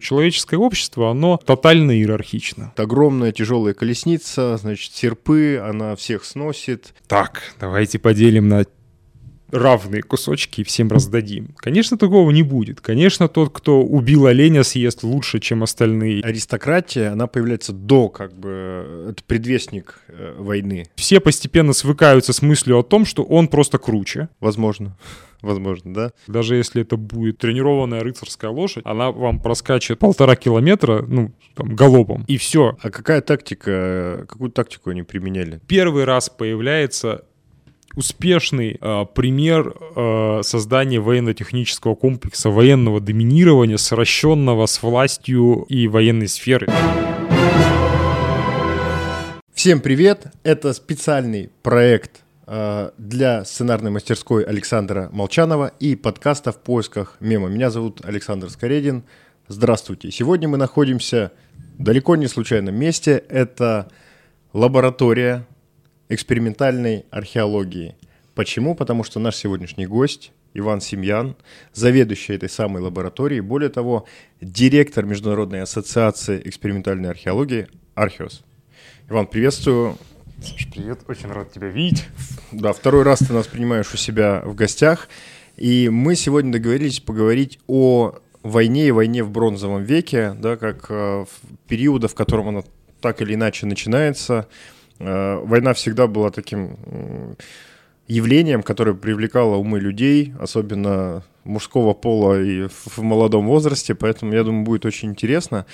Человеческое общество, оно тотально иерархично. Это огромная тяжелая колесница, значит, серпы, она всех сносит. Так, давайте поделим на равные кусочки и всем раздадим. Конечно, такого не будет. Конечно, тот, кто убил оленя, съест лучше, чем остальные. Аристократия, она появляется до, как бы, это предвестник э, войны. Все постепенно свыкаются с мыслью о том, что он просто круче. Возможно. Возможно, да. Даже если это будет тренированная рыцарская лошадь, она вам проскачет полтора километра, ну, там, галопом, и все. А какая тактика, какую тактику они применяли? Первый раз появляется успешный э, пример э, создания военно-технического комплекса военного доминирования, сращенного с властью и военной сферы. Всем привет! Это специальный проект э, для сценарной мастерской Александра Молчанова и подкаста «В поисках мема». Меня зовут Александр Скоредин. Здравствуйте! Сегодня мы находимся далеко не случайном месте. Это лаборатория экспериментальной археологии. Почему? Потому что наш сегодняшний гость Иван Семьян, заведующий этой самой лабораторией, более того, директор Международной ассоциации экспериментальной археологии «Археос». Иван, приветствую. Саш, привет, очень рад тебя видеть. Да, второй раз ты нас принимаешь у себя в гостях. И мы сегодня договорились поговорить о войне и войне в бронзовом веке, да, как э, периода, в котором она так или иначе начинается – война всегда была таким явлением, которое привлекало умы людей, особенно мужского пола и в молодом возрасте, поэтому, я думаю, будет очень интересно.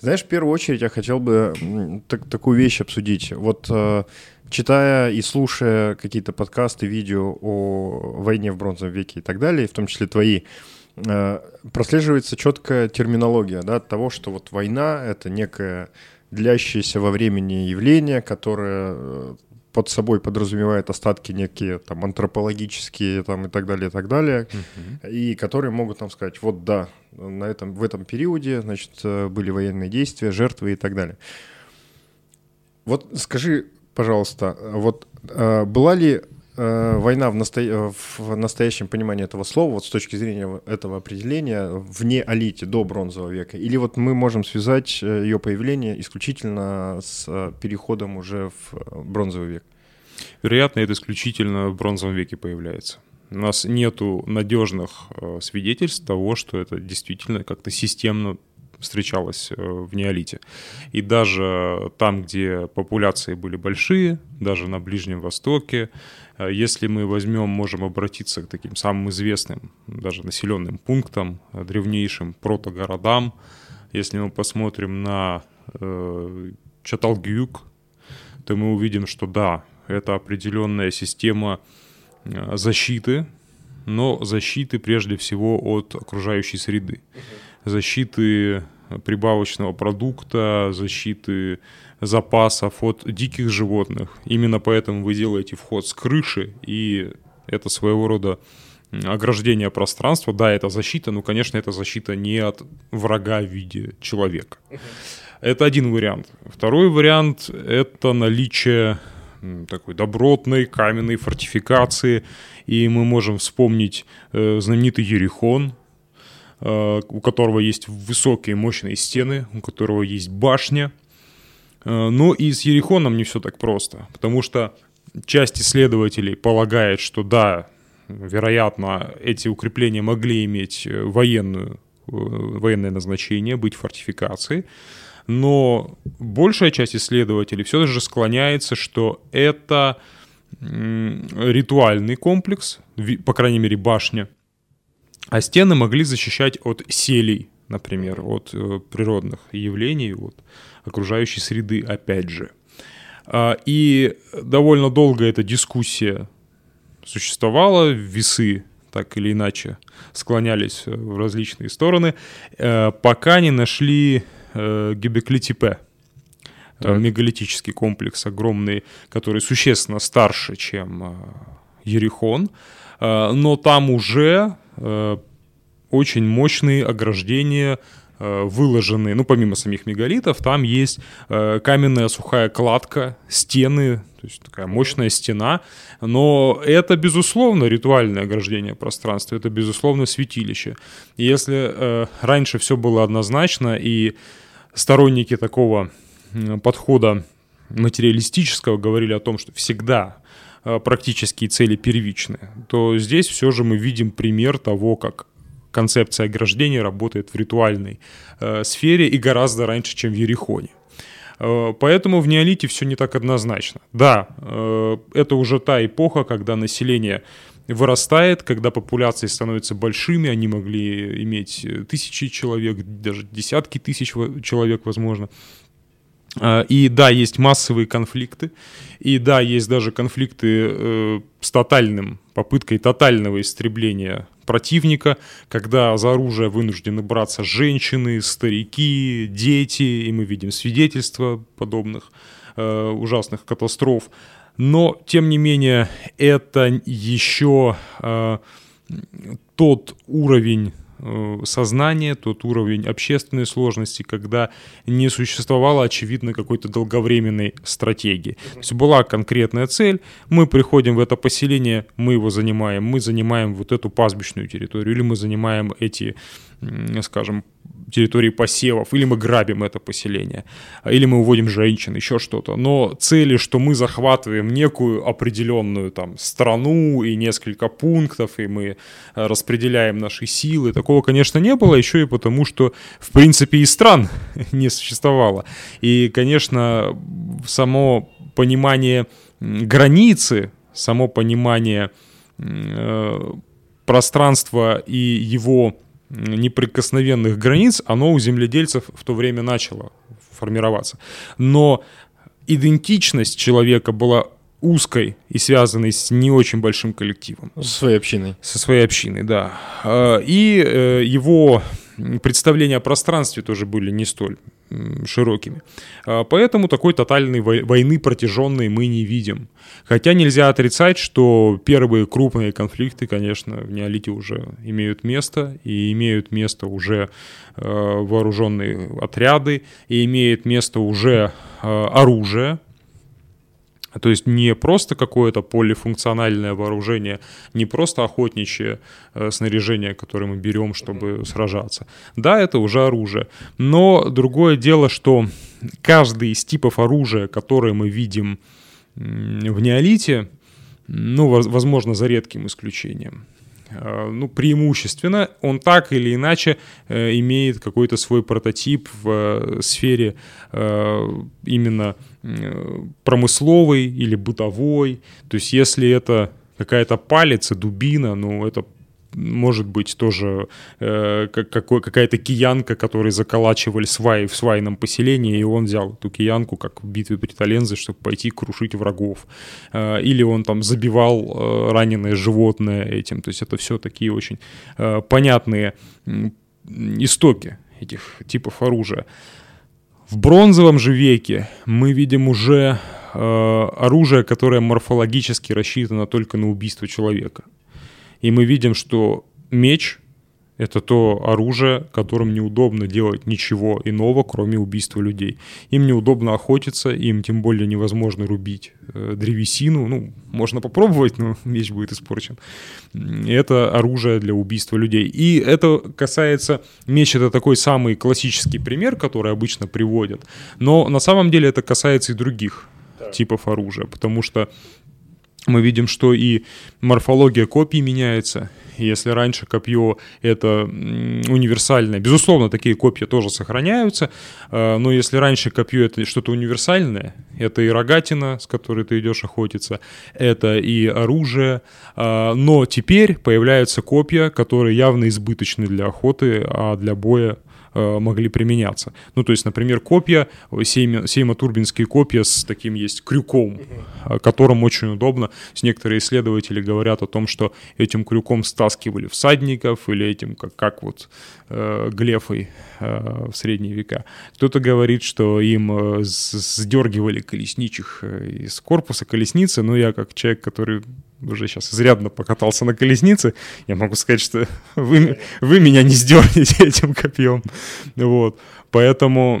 Знаешь, в первую очередь я хотел бы так, такую вещь обсудить. Вот э, читая и слушая какие-то подкасты, видео о войне в бронзовом веке и так далее, в том числе твои, э, прослеживается четкая терминология да, того, что вот война — это некая длящееся во времени явление, которое э, под собой подразумевает остатки некие там антропологические там и так далее и так далее uh-huh. и которые могут нам сказать вот да на этом в этом периоде значит э, были военные действия жертвы и так далее вот скажи пожалуйста вот э, была ли Э, война в, насто... Э, в настоящем понимании этого слова, вот с точки зрения этого определения, вне алите, до бронзового века? Или вот мы можем связать э, ее появление исключительно с переходом уже в бронзовый век? Вероятно, это исключительно в бронзовом веке появляется. У нас нету надежных свидетельств того, что это действительно как-то системно встречалось в неолите. И даже там, где популяции были большие, даже на Ближнем Востоке, Э, если мы возьмем, можем обратиться к таким самым известным, даже населенным пунктам, э, древнейшим протогородам. Если мы посмотрим на э, Чаталгюк, то мы увидим, что да, это определенная система э, защиты, но защиты прежде всего от окружающей среды. Защиты прибавочного продукта, защиты запасов от диких животных. Именно поэтому вы делаете вход с крыши, и это своего рода ограждение пространства. Да, это защита, но, конечно, это защита не от врага в виде человека. Это один вариант. Второй вариант — это наличие такой добротной каменной фортификации, и мы можем вспомнить э, знаменитый Ерихон, э, у которого есть высокие мощные стены, у которого есть башня — но и с Ерихоном не все так просто, потому что часть исследователей полагает, что да, вероятно, эти укрепления могли иметь э, военную, э, военное назначение, быть фортификацией, но большая часть исследователей все же склоняется, что это ритуальный комплекс, по крайней мере башня, а стены могли защищать от селей, например, от природных явлений, от окружающей среды, опять же. А, и довольно долго эта дискуссия существовала, весы так или иначе склонялись в различные стороны, э, пока не нашли э, Гебекли-Типе, э, мегалитический комплекс огромный, который существенно старше, чем Ерихон, но там уже очень мощные ограждения Э, выложены, ну, помимо самих мегалитов, там есть э, каменная сухая кладка, стены, то есть такая мощная стена, но это, безусловно, ритуальное ограждение пространства, это, безусловно, святилище. Если э, раньше все было однозначно, и сторонники такого подхода материалистического говорили о том, что всегда э, практические цели первичны, то здесь все же мы видим пример того, как концепция ограждения работает в ритуальной э, сфере и гораздо раньше, чем в Ерехоне. Э, поэтому в неолите все не так однозначно. Да, э, это уже та эпоха, когда население вырастает, когда популяции становятся большими, они могли иметь тысячи человек, даже десятки тысяч человек, возможно. Э, и да, есть массовые конфликты, и да, есть даже конфликты с тотальным, попыткой тотального истребления противника, когда за оружие вынуждены браться женщины, старики, дети, и мы видим свидетельства подобных э, ужасных катастроф. Но, тем не менее, это еще э, тот уровень Э, сознание, тот уровень общественной сложности, когда не существовало, очевидно, какой-то долговременной стратегии. То есть была конкретная цель, мы приходим в это поселение, мы его занимаем, мы занимаем вот эту пастбищную территорию, или мы занимаем эти, скажем, территории посевов, или мы грабим это поселение, или мы уводим женщин, еще что-то. Но цели, что мы захватываем некую определенную там страну и несколько пунктов, и мы э, распределяем наши силы, такого, конечно, не было, еще и потому, что, в принципе, и стран не существовало. И, конечно, само понимание границы, само понимание э, пространства и его неприкосновенных границ, оно у земледельцев в то время начало формироваться. Но идентичность человека была узкой и связанной с не очень большим коллективом. Со своей общиной. Со своей общиной, да. А, и э, его представления о пространстве тоже были не столь широкими. А, поэтому такой тотальной войны протяженной мы не видим. Хотя нельзя отрицать, что первые крупные конфликты, конечно, в неолите уже имеют место, и имеют место уже а, вооруженные отряды, и имеет место уже оружие, то есть не просто какое-то полифункциональное вооружение, не просто охотничье э, снаряжение, которое мы берем, чтобы сражаться. Да, это уже оружие. Но другое дело, что каждый из типов оружия, которые мы видим в неолите, ну, возможно, за редким исключением, ну, преимущественно он так или иначе э, имеет какой-то свой прототип в э, сфере э, именно Э, промысловый или бытовой. То есть если это какая-то палец, дубина, ну это может быть тоже э, какая-то киянка, которой заколачивали сваи в свайном поселении, и он взял эту киянку, как в битве при Талензе, чтобы пойти крушить врагов. Э, или он там забивал э, раненое животное этим. То есть это все такие очень э, понятные э, истоки этих типов оружия. В бронзовом же веке мы видим уже э, оружие, которое морфологически рассчитано только на убийство человека. И мы видим, что меч это то оружие, которым неудобно делать ничего иного, кроме убийства людей. Им неудобно охотиться, им тем более невозможно рубить э, древесину. Ну, можно попробовать, но меч будет испорчен. Это оружие для убийства людей. И это касается... Меч — это такой самый классический пример, который обычно приводят. Но на самом деле это касается и других типов оружия, потому что мы видим, что и морфология копий меняется. Если раньше копье это универсальное, безусловно, такие копья тоже сохраняются, э, но если раньше копье это что-то универсальное, это и рогатина, с которой ты идешь охотиться, это и оружие, э, но теперь появляются копья, которые явно избыточны для охоты, а для боя могли применяться. Ну, то есть, например, копья, сеймо-турбинские копья с таким есть крюком, э, которым очень удобно. Некоторые исследователи говорят о том, что этим крюком стаскивали всадников или этим, как, как вот э, глефой э, в средние века. Кто-то говорит, что им э, сдергивали колесничих из корпуса колесницы, но я как человек, который уже сейчас изрядно покатался на колеснице, я могу сказать, что вы, вы меня не сдернете этим копьем. Вот. Поэтому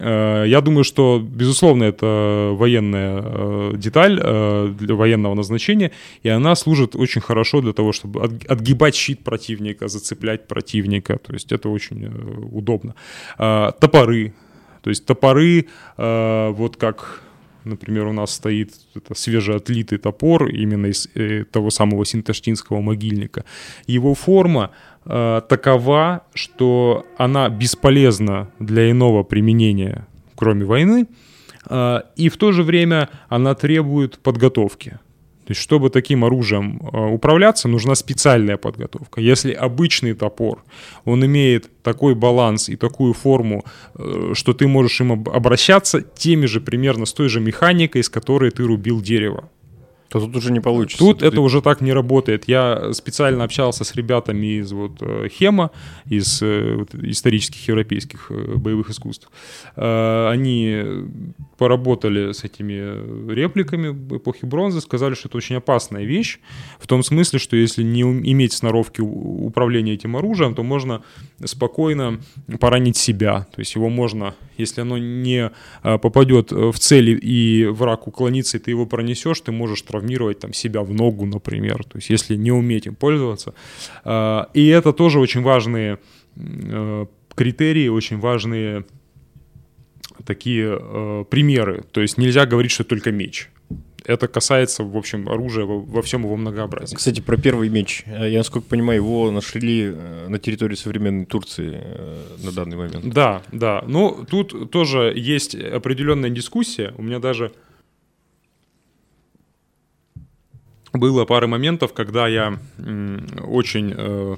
э, я думаю, что, безусловно, это военная э, деталь э, для военного назначения, и она служит очень хорошо для того, чтобы от, отгибать щит противника, зацеплять противника. То есть это очень э, удобно. Э, топоры. То есть топоры, э, вот как Например, у нас стоит это свежеотлитый топор именно из э, того самого синташтинского могильника. Его форма э, такова, что она бесполезна для иного применения, кроме войны, э, и в то же время она требует подготовки. То есть, чтобы таким оружием э, управляться, нужна специальная подготовка. Если обычный топор, он имеет такой баланс и такую форму, э, что ты можешь им обращаться теми же примерно с той же механикой, с которой ты рубил дерево то тут уже не получится. Тут Ты... это уже так не работает. Я специально общался с ребятами из вот э, Хема, из э, вот, исторических европейских э, боевых искусств. Они поработали с этими репликами эпохи бронзы, сказали, что это очень опасная вещь, в том смысле, что если не иметь сноровки управления этим оружием, то можно спокойно поранить себя. То есть его можно, если оно не попадет в цель и враг уклонится, и ты его пронесешь, ты можешь травмировать травмировать там себя в ногу, например, то есть если не уметь им пользоваться. А, и это тоже очень важные э, критерии, очень важные такие э, примеры. То есть нельзя говорить, что только меч. Это касается, в общем, оружия во, всем его многообразии. Кстати, про первый меч. Я, насколько понимаю, его нашли э, на территории современной Турции на данный момент. Да, да. Ну, тут тоже есть определенная дискуссия. У меня даже было пара моментов, когда я очень э,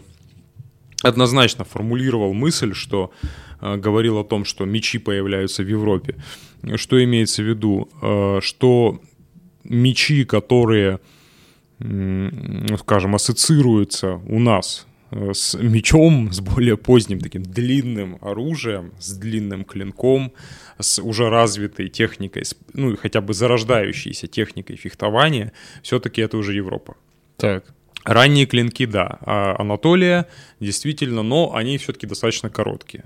однозначно формулировал мысль, что э, говорил о том, что мечи появляются в Европе. Что имеется в виду? Э, что мечи, которые, скажем, ассоциируются у нас с мечом, с более поздним таким длинным оружием, с длинным клинком, с уже развитой техникой, ну, хотя бы зарождающейся техникой фехтования, все-таки это уже Европа. Так. Ранние клинки, да. А Анатолия, действительно, но они все-таки достаточно короткие.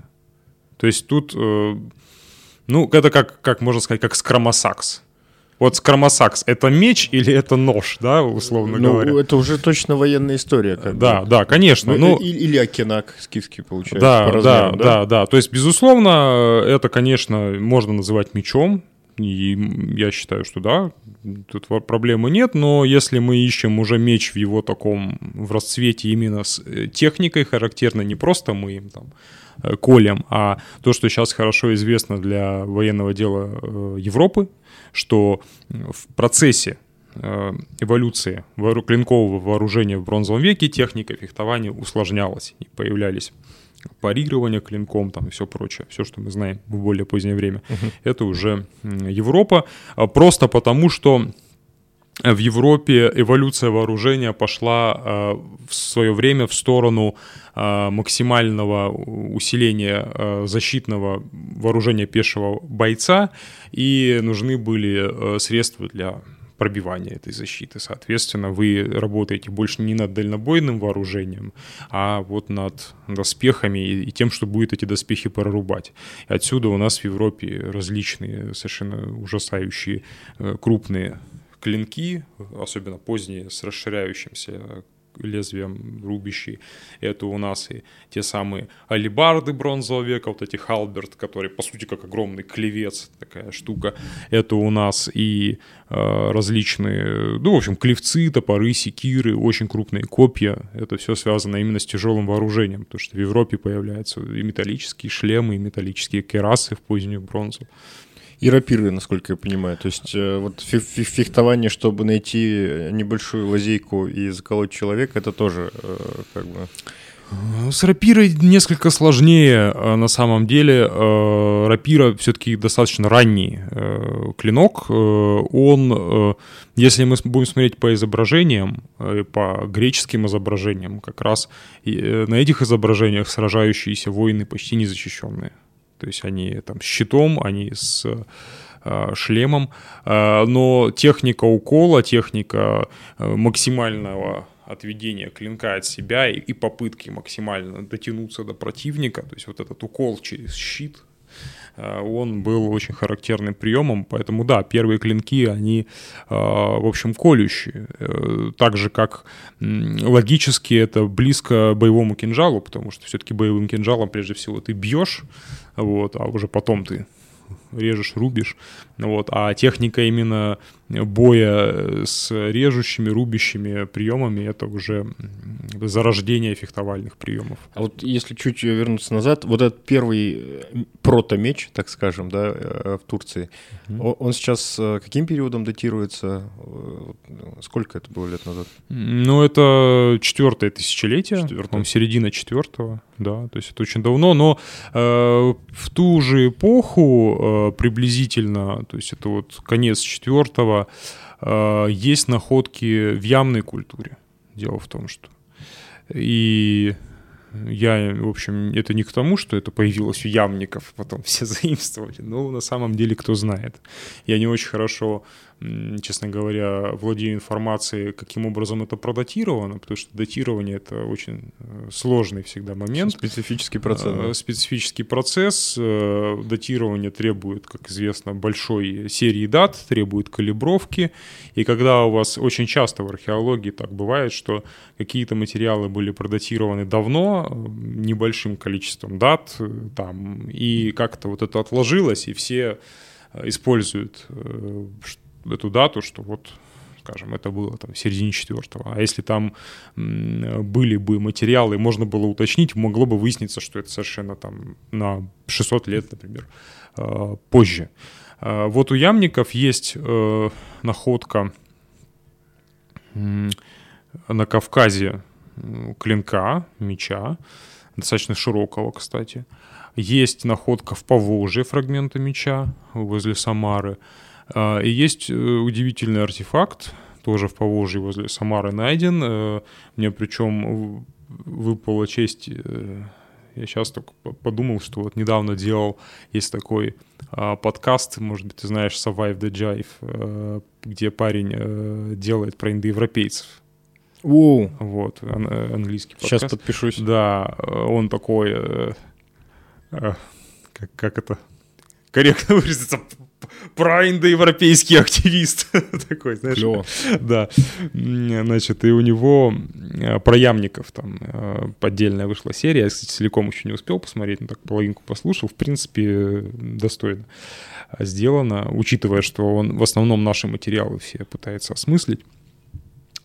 То есть тут, э, ну, это как, как можно сказать, как скромосакс. Вот скромосакс — это меч или это нож, да, условно ну, говоря? это уже точно военная история. Как да, бы. да, конечно. Ну, или, или Акинак скифский, получается, да, по размерам, да, да, да, да. То есть, безусловно, это, конечно, можно называть мечом, и я считаю, что да, тут проблемы нет, но если мы ищем уже меч в его таком, в расцвете именно с э, техникой характерной, не просто мы им там колем, а то, что сейчас хорошо известно для военного дела э, Европы, что в процессе э, эволюции клинкового вооружения в бронзовом веке техника фехтования усложнялась и появлялись парирование клинком там и все прочее, все, что мы знаем в более позднее время, uh-huh. это уже Европа, а просто потому что в Европе эволюция вооружения пошла э, в свое время в сторону э, максимального усиления э, защитного вооружения пешего бойца, и нужны были средства для пробивания этой защиты. Соответственно, вы работаете больше не над дальнобойным вооружением, а вот над доспехами и, тем, что будет эти доспехи прорубать. И отсюда у нас в Европе различные совершенно ужасающие крупные клинки, особенно поздние, с расширяющимся лезвием рубящие. Это у нас и те самые алибарды бронзового века, вот эти халберт, которые по сути как огромный клевец, такая штука. Это у нас и э, различные, ну, в общем, клевцы, топоры, секиры, очень крупные копья. Это все связано именно с тяжелым вооружением, потому что в Европе появляются и металлические шлемы, и металлические керасы в позднюю бронзу. И рапиры, насколько я понимаю. То есть э, вот фехтование, чтобы найти небольшую лазейку и заколоть человека, это тоже э, как бы... С рапирой несколько сложнее э, на самом деле. Рапира все-таки достаточно ранний клинок. Он, если мы будем смотреть по изображениям, по греческим изображениям, как раз на этих изображениях сражающиеся воины почти незащищенные. То есть они там с щитом, они с шлемом, но техника укола, техника максимального отведения клинка от себя и, попытки максимально дотянуться до противника, то есть вот этот укол через щит, он был очень характерным приемом, поэтому да, первые клинки, они, в общем, колющие. Э, так же, как логически это близко боевому кинжалу, потому что все-таки боевым кинжалом прежде всего ты бьешь, вот, а уже потом ты режешь, рубишь. Вот. А техника именно боя с режущими, рубящими приемами это уже зарождение фехтовальных приемов. А вот если чуть вернуться назад, вот этот первый э, прото-меч, так скажем, да, э, в Турции, угу. он сейчас э, каким периодом датируется? Сколько это было лет назад? Ну, это четвертое тысячелетие, четвертое. середина четвертого, да, то есть это очень давно, но э, в ту же эпоху э, приблизительно, то есть это вот конец четвертого, э, есть находки в ямной культуре. Дело в том, что и я, в общем, это не к тому, что это появилось у ямников, потом все заимствовали, но на самом деле кто знает. Я не очень хорошо честно говоря, владею информацией, каким образом это продатировано, потому что датирование — это очень э, сложный всегда момент. Специфический процесс. Да? Специфический процесс. Э, датирование требует, как известно, большой серии дат, требует калибровки. И когда у вас очень часто в археологии так бывает, что какие-то материалы были продатированы давно, э, небольшим количеством дат, там, и как-то вот это отложилось, и все используют эту дату, что вот скажем, это было там в середине четвертого. А если там были бы материалы, можно было уточнить, могло бы выясниться, что это совершенно там на 600 лет, например, э, позже. Э, вот у ямников есть э, находка на Кавказе клинка, меча, достаточно широкого, кстати. Есть находка в Поволжье фрагмента меча возле Самары. А, и есть э, удивительный артефакт, тоже в Поволжье возле Самары найден. Э, мне причем выпала честь э, я сейчас только подумал, что вот недавно делал, есть такой а, подкаст, может быть, ты знаешь, Survive the Jive, где парень делает про индоевропейцев. Оу. Вот, ан- английский подкаст. Сейчас подпишусь. Да, он такой, как, как это корректно выразиться, проиндоевропейский активист. Такой, знаешь. Клево. Да. Значит, и у него э, про ямников там э, поддельная вышла серия. Я, кстати, целиком еще не успел посмотреть, но так половинку послушал. В принципе, достойно сделано, учитывая, что он в основном наши материалы все пытается осмыслить.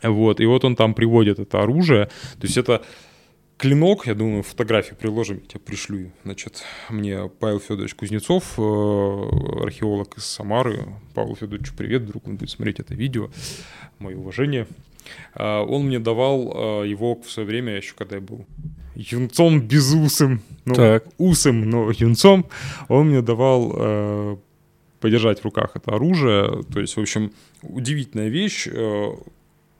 Вот, и вот он там приводит это оружие. То есть это клинок, я думаю, фотографию приложим, я тебе пришлю. Значит, мне Павел Федорович Кузнецов, э, археолог из Самары. Павел Федорович, привет, вдруг он будет смотреть это видео. Мое уважение. А, он мне давал э, его в свое время, еще когда я был юнцом безусым, ну, так. усым, но юнцом, он мне давал э, подержать в руках это оружие. То есть, в общем, удивительная вещь.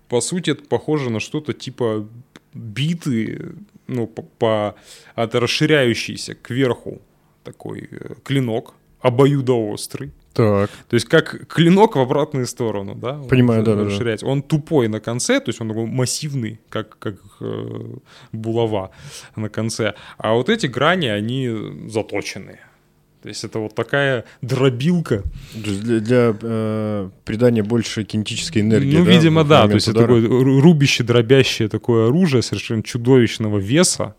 По сути, это похоже на что-то типа биты, ну, по, по от расширяющийся кверху такой э, клинок, обоюдоострый. Так. То есть как клинок в обратную сторону, да? Понимаю, да, да, Он тупой на конце, то есть он такой массивный, как, как э, булава на конце. А вот эти грани, они заточенные. То есть это вот такая дробилка. Для, для э, придания больше кинетической энергии. Ну, да, видимо, да. То есть удара. это такое рубящее, дробящее такое оружие совершенно чудовищного веса.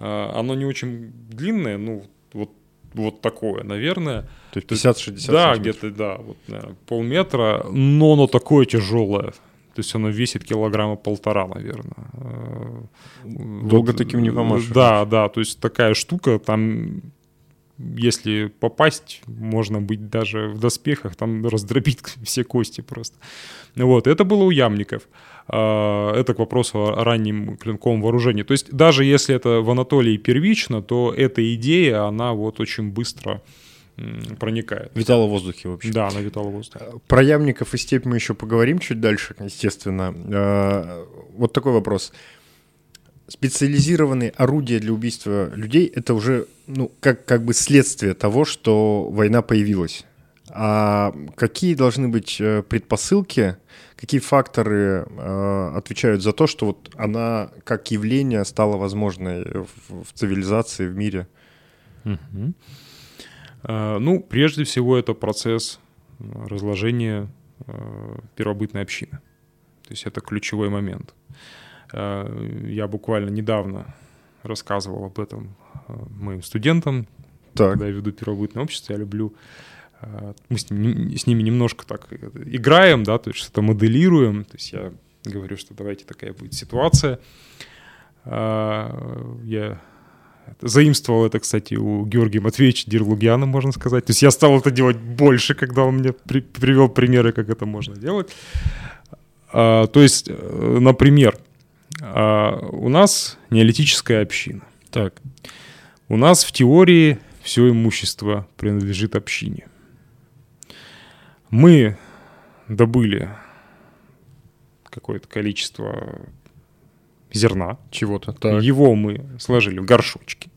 Э, оно не очень длинное, ну, вот, вот такое, наверное. То есть 50-60 Да, где-то, да, вот, наверное, полметра, но оно такое тяжелое. То есть оно весит килограмма полтора, наверное. Э, Долго вот, таким не помашешь. Да, да, то есть такая штука, там если попасть, можно быть даже в доспехах, там раздробить все кости просто. Вот, это было у ямников. А, это к вопросу о раннем клинковом вооружении. То есть даже если это в Анатолии первично, то эта идея, она вот очень быстро проникает. Витала в воздухе вообще. Да, она витала в воздухе. Про ямников и степь мы еще поговорим чуть дальше, естественно. А, вот такой вопрос специализированные орудия для убийства людей — это уже ну, как, как бы следствие того, что война появилась. А какие должны быть э, предпосылки, какие факторы э, отвечают за то, что вот она как явление стала возможной в, в цивилизации, в мире? Угу. А, ну, прежде всего, это процесс разложения э, первобытной общины. То есть это ключевой момент. А, я буквально недавно рассказывал об этом э, моим студентам, так. когда я веду первобытное общество, я люблю э, мы с, ним, с ними немножко так играем, да, то есть что-то моделируем. То есть я говорю, что давайте такая будет ситуация. Я заимствовал это, кстати, у Георгия Матвеевича Дирлугяна, можно сказать. То есть я стал это делать больше, когда он мне при, привел примеры, как это можно делать. То есть, э, например, а, у нас неолитическая община. Так. У нас в теории все имущество принадлежит общине. Мы добыли какое-то количество зерна чего-то. Так. Его мы сложили в горшочки.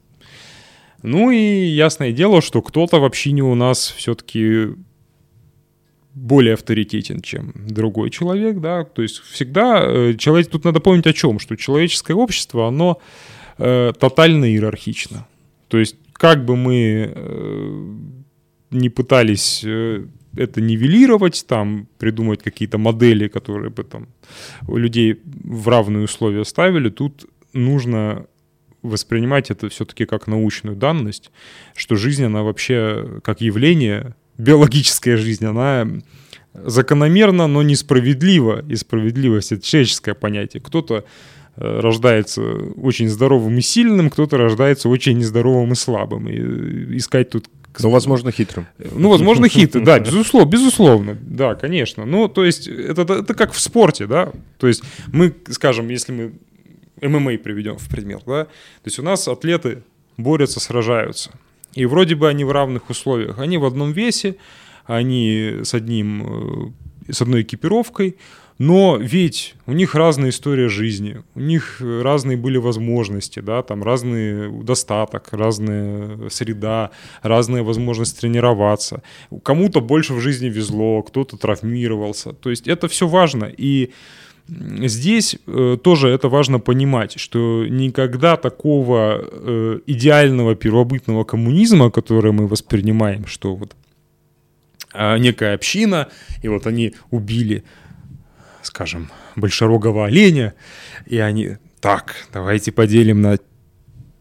Ну и ясное дело, что кто-то в общине у нас все-таки более авторитетен, чем другой человек, да, то есть всегда э, человек, тут надо помнить о чем, что человеческое общество, оно э, тотально иерархично, то есть как бы мы э, не пытались э, это нивелировать, там придумать какие-то модели, которые бы там людей в равные условия ставили, тут нужно воспринимать это все-таки как научную данность, что жизнь, она вообще как явление биологическая жизнь, она закономерна, но несправедлива. И справедливость — это человеческое понятие. Кто-то э, рождается очень здоровым и сильным, кто-то рождается очень нездоровым и слабым. И э, искать тут ну, возможно, хитрым. Ну, возможно, хитрым, да, безусловно, безусловно, да, конечно. Ну, то есть, это, это как в спорте, да, то есть мы, скажем, если мы ММА приведем в пример, да, то есть у нас атлеты борются, сражаются. И вроде бы они в равных условиях. Они в одном весе, они с, одним, э, с одной экипировкой, но ведь у них разная история жизни, у них разные были возможности, да, там разный достаток, разная среда, разная возможность тренироваться. Кому-то больше в жизни везло, кто-то травмировался. То есть это все важно. И Здесь э, тоже это важно понимать, что никогда такого э, идеального первобытного коммунизма, который мы воспринимаем, что вот э, некая община, и вот они убили, скажем, большерогого оленя, и они так, давайте поделим на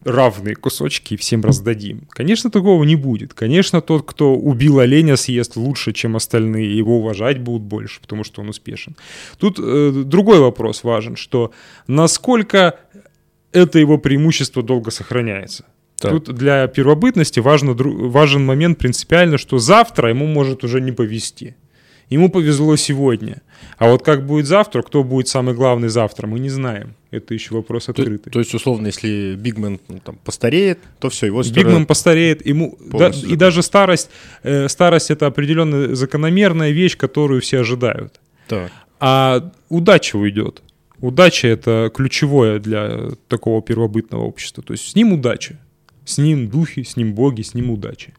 равные кусочки и всем раздадим. Конечно, такого не будет. Конечно, тот, кто убил оленя, съест лучше, чем остальные. Его уважать будут больше, потому что он успешен. Тут э, другой вопрос важен, что насколько это его преимущество долго сохраняется. Так. Тут для первобытности важно, важен момент принципиально, что завтра ему может уже не повезти. Ему повезло сегодня. А вот как будет завтра, кто будет самый главный завтра, мы не знаем. Это еще вопрос открытый. То, то есть, условно, если Бигмен ну, там, постареет, то все, его Бигмен постареет, ему да, и даже старость, э, старость это определенная закономерная вещь, которую все ожидают. Так. А удача уйдет. Удача это ключевое для такого первобытного общества. То есть с ним удача, с ним духи, с ним боги, с ним удача.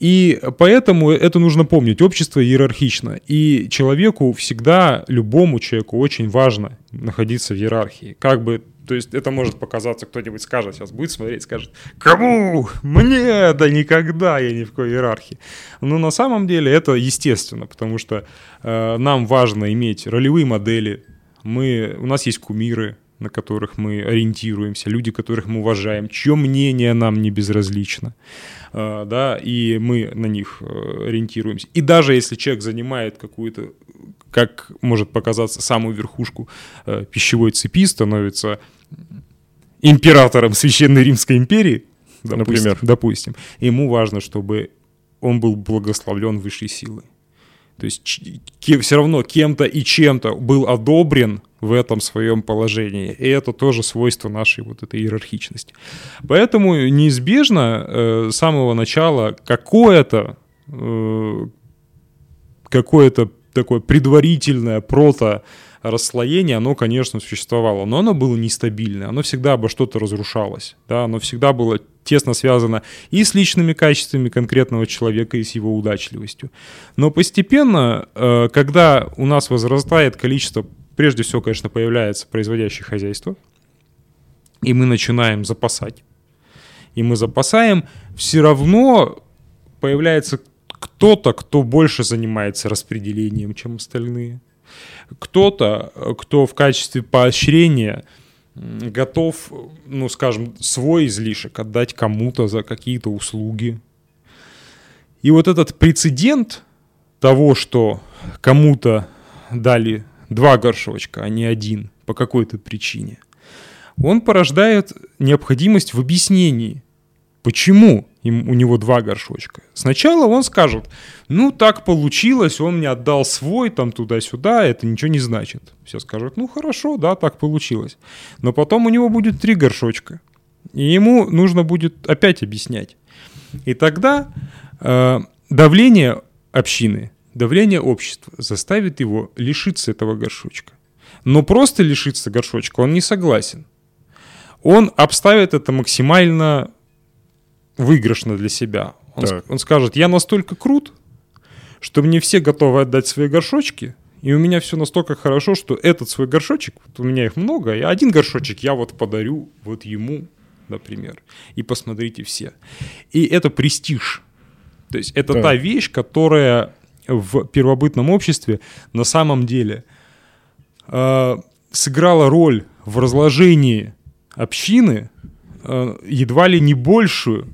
И поэтому это нужно помнить. Общество иерархично. И человеку всегда, любому человеку очень важно находиться в иерархии. Как бы, то есть это может показаться, кто-нибудь скажет, сейчас будет смотреть, скажет, кому? Мне? Да никогда я ни в какой иерархии. Но на самом деле это естественно, потому что э, нам важно иметь ролевые модели. Мы, у нас есть кумиры, на которых мы ориентируемся, люди, которых мы уважаем, чье мнение нам не безразлично, да, и мы на них э, ориентируемся. И даже если человек занимает какую-то, как может показаться, самую верхушку э, пищевой цепи, становится императором Священной Римской империи, допустим, Например. допустим, ему важно, чтобы он был благословлен высшей силой. То есть все равно кем-то и чем-то был одобрен в этом своем положении. И это тоже свойство нашей вот этой иерархичности. Поэтому неизбежно э, с самого начала какое-то э, какое-то такое предварительное прото расслоение, оно, конечно, существовало, но оно было нестабильное, оно всегда обо что-то разрушалось, да, оно всегда было тесно связано и с личными качествами конкретного человека, и с его удачливостью. Но постепенно, э, когда у нас возрастает количество, прежде всего, конечно, появляется производящее хозяйство, и мы начинаем запасать, и мы запасаем, все равно появляется кто-то, кто больше занимается распределением, чем остальные. Кто-то, кто в качестве поощрения готов, ну, скажем, свой излишек отдать кому-то за какие-то услуги. И вот этот прецедент того, что кому-то дали два горшочка, а не один по какой-то причине, он порождает необходимость в объяснении, почему им, у него два горшочка. Сначала он скажет, ну так получилось, он мне отдал свой там туда-сюда, это ничего не значит. Все скажут, ну хорошо, да, так получилось. Но потом у него будет три горшочка. И ему нужно будет опять объяснять. И тогда э, давление общины, давление общества заставит его лишиться этого горшочка. Но просто лишиться горшочка он не согласен. Он обставит это максимально выигрышно для себя. Он, он скажет, я настолько крут, что мне все готовы отдать свои горшочки, и у меня все настолько хорошо, что этот свой горшочек, вот у меня их много, и один горшочек я вот подарю вот ему, например. И посмотрите все. И это престиж. То есть это да. та вещь, которая в первобытном обществе на самом деле э, сыграла роль в разложении общины э, едва ли не большую,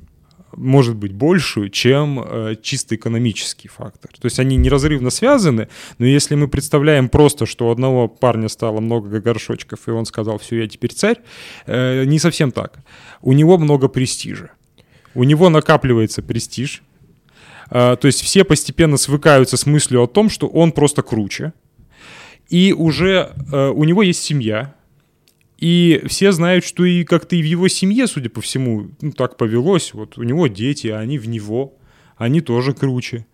может быть большую, чем э, чисто экономический фактор. То есть они неразрывно связаны, но если мы представляем просто, что у одного парня стало много горшочков, и он сказал, все, я теперь царь, э, не совсем так. У него много престижа. У него накапливается престиж, э, то есть все постепенно свыкаются с мыслью о том, что он просто круче, и уже у него есть семья, и все знают, что и как-то и в его семье, судя по всему, ну, так повелось. Вот у него дети, а они в него. Они тоже круче.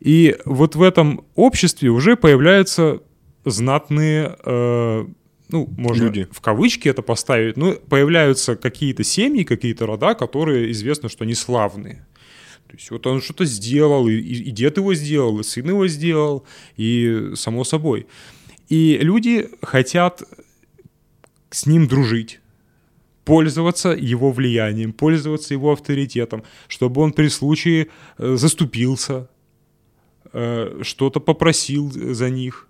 И вот в этом обществе уже появляются знатные, э, ну, можно Люди. в кавычки это поставить, но появляются какие-то семьи, какие-то рода, которые известно, что они славные. То есть вот он что-то сделал, и, и дед его сделал, и сын его сделал, и само собой. И люди хотят с ним дружить, пользоваться его влиянием, пользоваться его авторитетом, чтобы он при случае э, заступился, э, что-то попросил за них.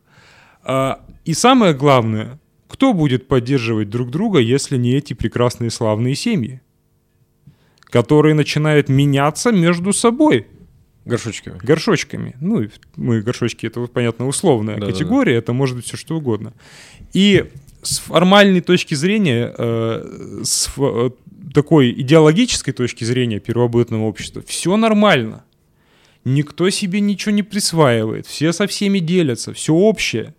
А, и самое главное, кто будет поддерживать друг друга, если не эти прекрасные славные семьи, которые начинают меняться между собой. Горшочками. Горшочками. Ну, мы горшочки, это, понятно, условная да, категория, да. это может быть все что угодно. И с формальной точки зрения, э, с э, такой идеологической точки зрения первобытного общества, все нормально. Никто себе ничего не присваивает, все со всеми делятся, все общее.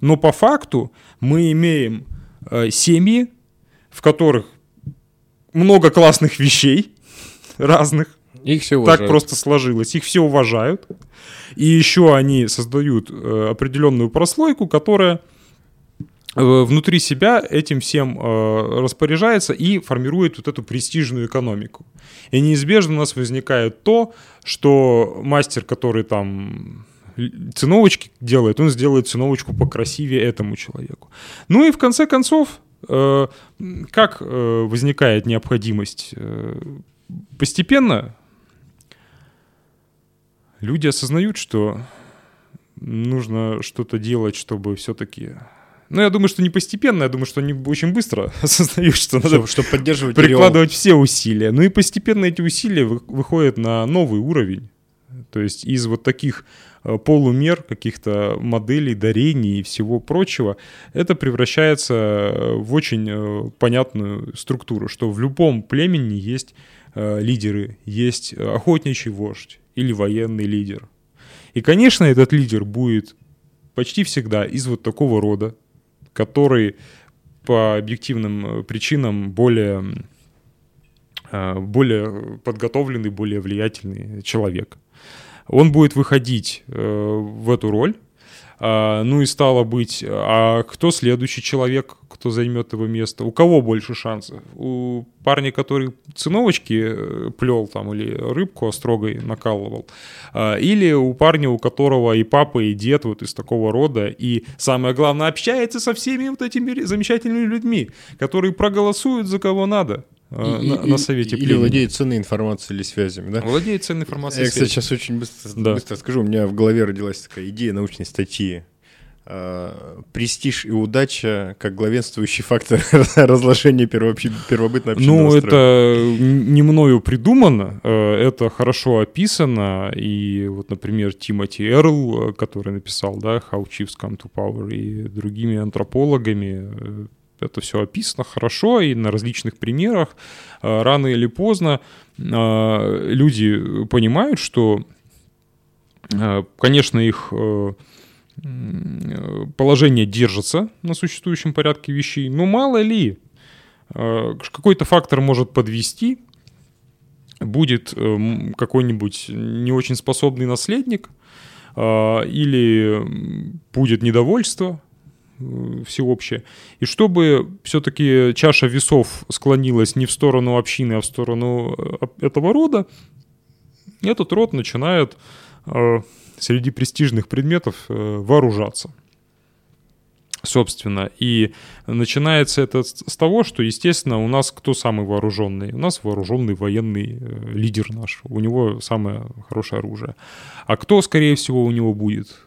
Но по факту мы имеем э, семьи, в которых много классных вещей разных. Их все уважают. Так просто сложилось. Их все уважают. И еще они создают э, определенную прослойку, которая внутри себя этим всем э, распоряжается и формирует вот эту престижную экономику. И неизбежно у нас возникает то, что мастер, который там циновочки делает, он сделает циновочку покрасивее этому человеку. Ну и в конце концов, э, как возникает необходимость? Постепенно люди осознают, что нужно что-то делать, чтобы все-таки ну, я думаю, что не постепенно, я думаю, что они очень быстро осознают, что надо чтобы, поддерживать прикладывать перелом. все усилия. Ну и постепенно эти усилия выходят на новый уровень. То есть из вот таких э, полумер, каких-то моделей, дарений и всего прочего, это превращается э, в очень э, понятную структуру, что в любом племени есть лидеры, есть охотничий вождь или военный лидер. И, конечно, этот лидер будет почти всегда из вот такого рода, который по объективным э, причинам более, э, более подготовленный, более влиятельный человек. Он будет выходить э, в эту роль, А, ну и стало быть, а кто следующий человек, кто займет его место? У кого больше шансов? У парня, который циновочки э, плел там или рыбку острогой накалывал? А, или у парня, у которого и папа, и дед вот из такого рода, и самое главное, общается со всеми вот этими замечательными людьми, которые проголосуют за кого надо? А, и, на, и, на совете Или владеет ценной информацией или связями, да? Владеет ценной информацией. Я, кстати, сейчас очень быстро, да. быстро скажу. У меня в голове родилась такая идея научной статьи. А, престиж и удача как главенствующий фактор разложения первобытного Ну, это не мною придумано, э, это хорошо описано, и вот, например, Тимоти Эрл, который написал, да, How Chiefs Come to Power, и другими антропологами э, это все описано хорошо и на различных примерах. Рано или поздно люди понимают, что, конечно, их э, положение держится на существующем порядке вещей, но мало ли, какой-то фактор может подвести, будет э, какой-нибудь не очень способный наследник, или будет недовольство, Э, всеобщее. И чтобы все-таки чаша весов склонилась не в сторону общины, а в сторону э, этого рода, этот род начинает э, среди престижных предметов вооружаться. Собственно, и начинается это с того, что, естественно, у нас кто самый вооруженный? У нас вооруженный военный лидер наш. У него самое хорошее оружие. А кто, скорее всего, у него будет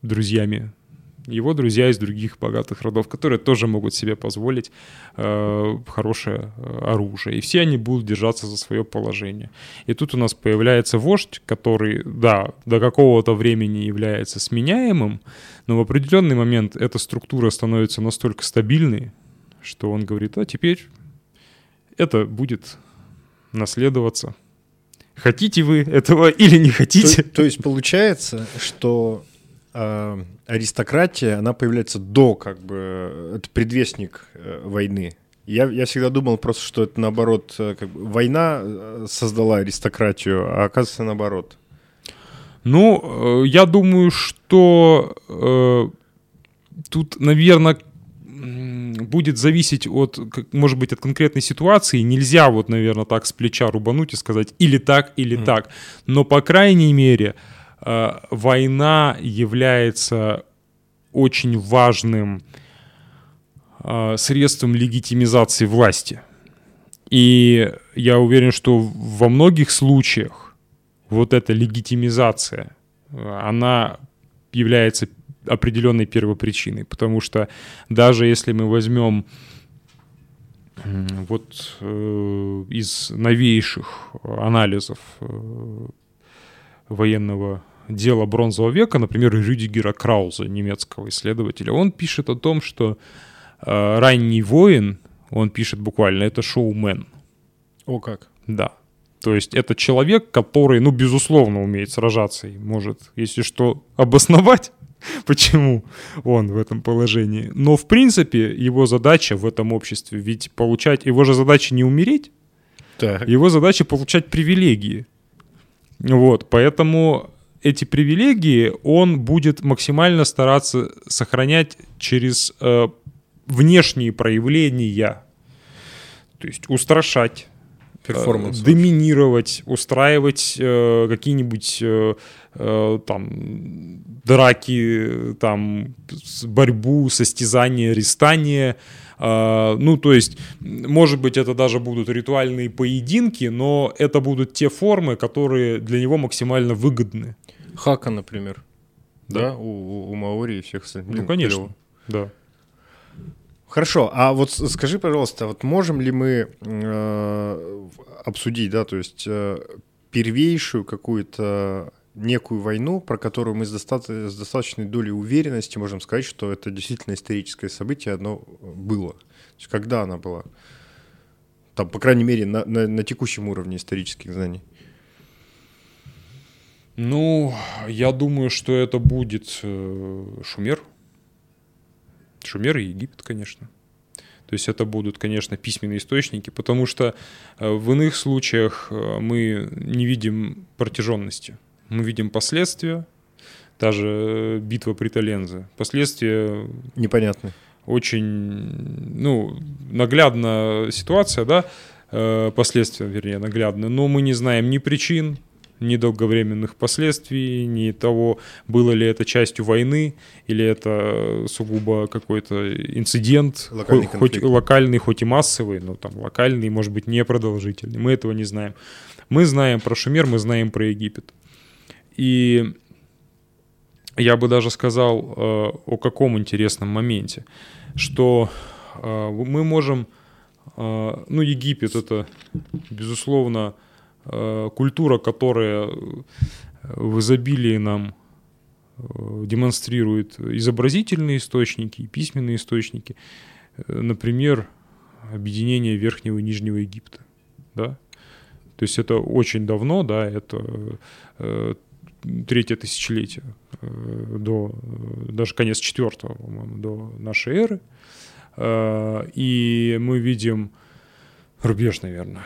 друзьями его друзья из других богатых родов, которые тоже могут себе позволить э, хорошее э, оружие. И все они будут держаться за свое положение. И тут у нас появляется вождь, который, да, до какого-то времени является сменяемым, но в определенный момент эта структура становится настолько стабильной, что он говорит, а теперь это будет наследоваться. Хотите вы этого или не хотите? То, то есть получается, что э, аристократия, она появляется до, как бы, это предвестник э, войны. Я, я всегда думал просто, что это наоборот, э, как бы, война создала аристократию, а оказывается наоборот. Ну, э, я думаю, что э, тут, наверное, будет зависеть от, может быть, от конкретной ситуации. Нельзя вот, наверное, так с плеча рубануть и сказать или так, или mm. так. Но, по крайней мере, Э, война является очень важным э, средством легитимизации власти. И я уверен, что во многих случаях вот эта легитимизация, э, она является определенной первопричиной, потому что даже если мы возьмем вот э, из новейших анализов э, военного дело бронзового века, например, Рюдигера Крауза, немецкого исследователя, он пишет о том, что э, ранний воин, он пишет буквально, это шоумен. О как. Да. То есть это человек, который, ну, безусловно, умеет сражаться и может, если что, обосновать, почему он в этом положении. Но, в принципе, его задача в этом обществе, ведь получать, его же задача не умереть, так. его задача получать привилегии. Вот, поэтому эти привилегии он будет максимально стараться сохранять через э, внешние проявления. То есть устрашать, э, доминировать, устраивать э, какие-нибудь э, э, там драки, там борьбу, состязания, рестания. Э, ну, то есть, может быть, это даже будут ритуальные поединки, но это будут те формы, которые для него максимально выгодны. Хака, например. Да, да? У, у Маори и всех остальных. Ну, конечно, клево. да. Хорошо, а вот скажи, пожалуйста, вот можем ли мы э, обсудить, да, то есть э, первейшую какую-то некую войну, про которую мы с, доста- с достаточной долей уверенности можем сказать, что это действительно историческое событие, оно было. То есть когда она была? Там, по крайней мере, на, на, на текущем уровне исторических знаний. Ну, я думаю, что это будет э, Шумер. Шумер и Египет, конечно. То есть это будут, конечно, письменные источники, потому что э, в иных случаях э, мы не видим протяженности. Мы видим последствия, та же битва при Толензе. Последствия Непонятны. очень, ну, наглядна ситуация, да, э, последствия, вернее, наглядны, но мы не знаем ни причин, ни долговременных последствий, ни того, было ли это частью войны, или это сугубо какой-то инцидент, Локальный хоть, хоть локальный, хоть и массовый, но там локальный, может быть, непродолжительный. Мы этого не знаем. Мы знаем про Шумер, мы знаем про Египет. И я бы даже сказал э, о каком интересном моменте, что э, мы можем, э, ну, Египет это, безусловно, культура, которая в изобилии нам демонстрирует изобразительные источники и письменные источники, например, объединение Верхнего и Нижнего Египта, да, то есть это очень давно, да, это третье тысячелетие э, до, э, даже конец четвертого, по-моему, до нашей эры. Э, И мы видим рубеж, наверное,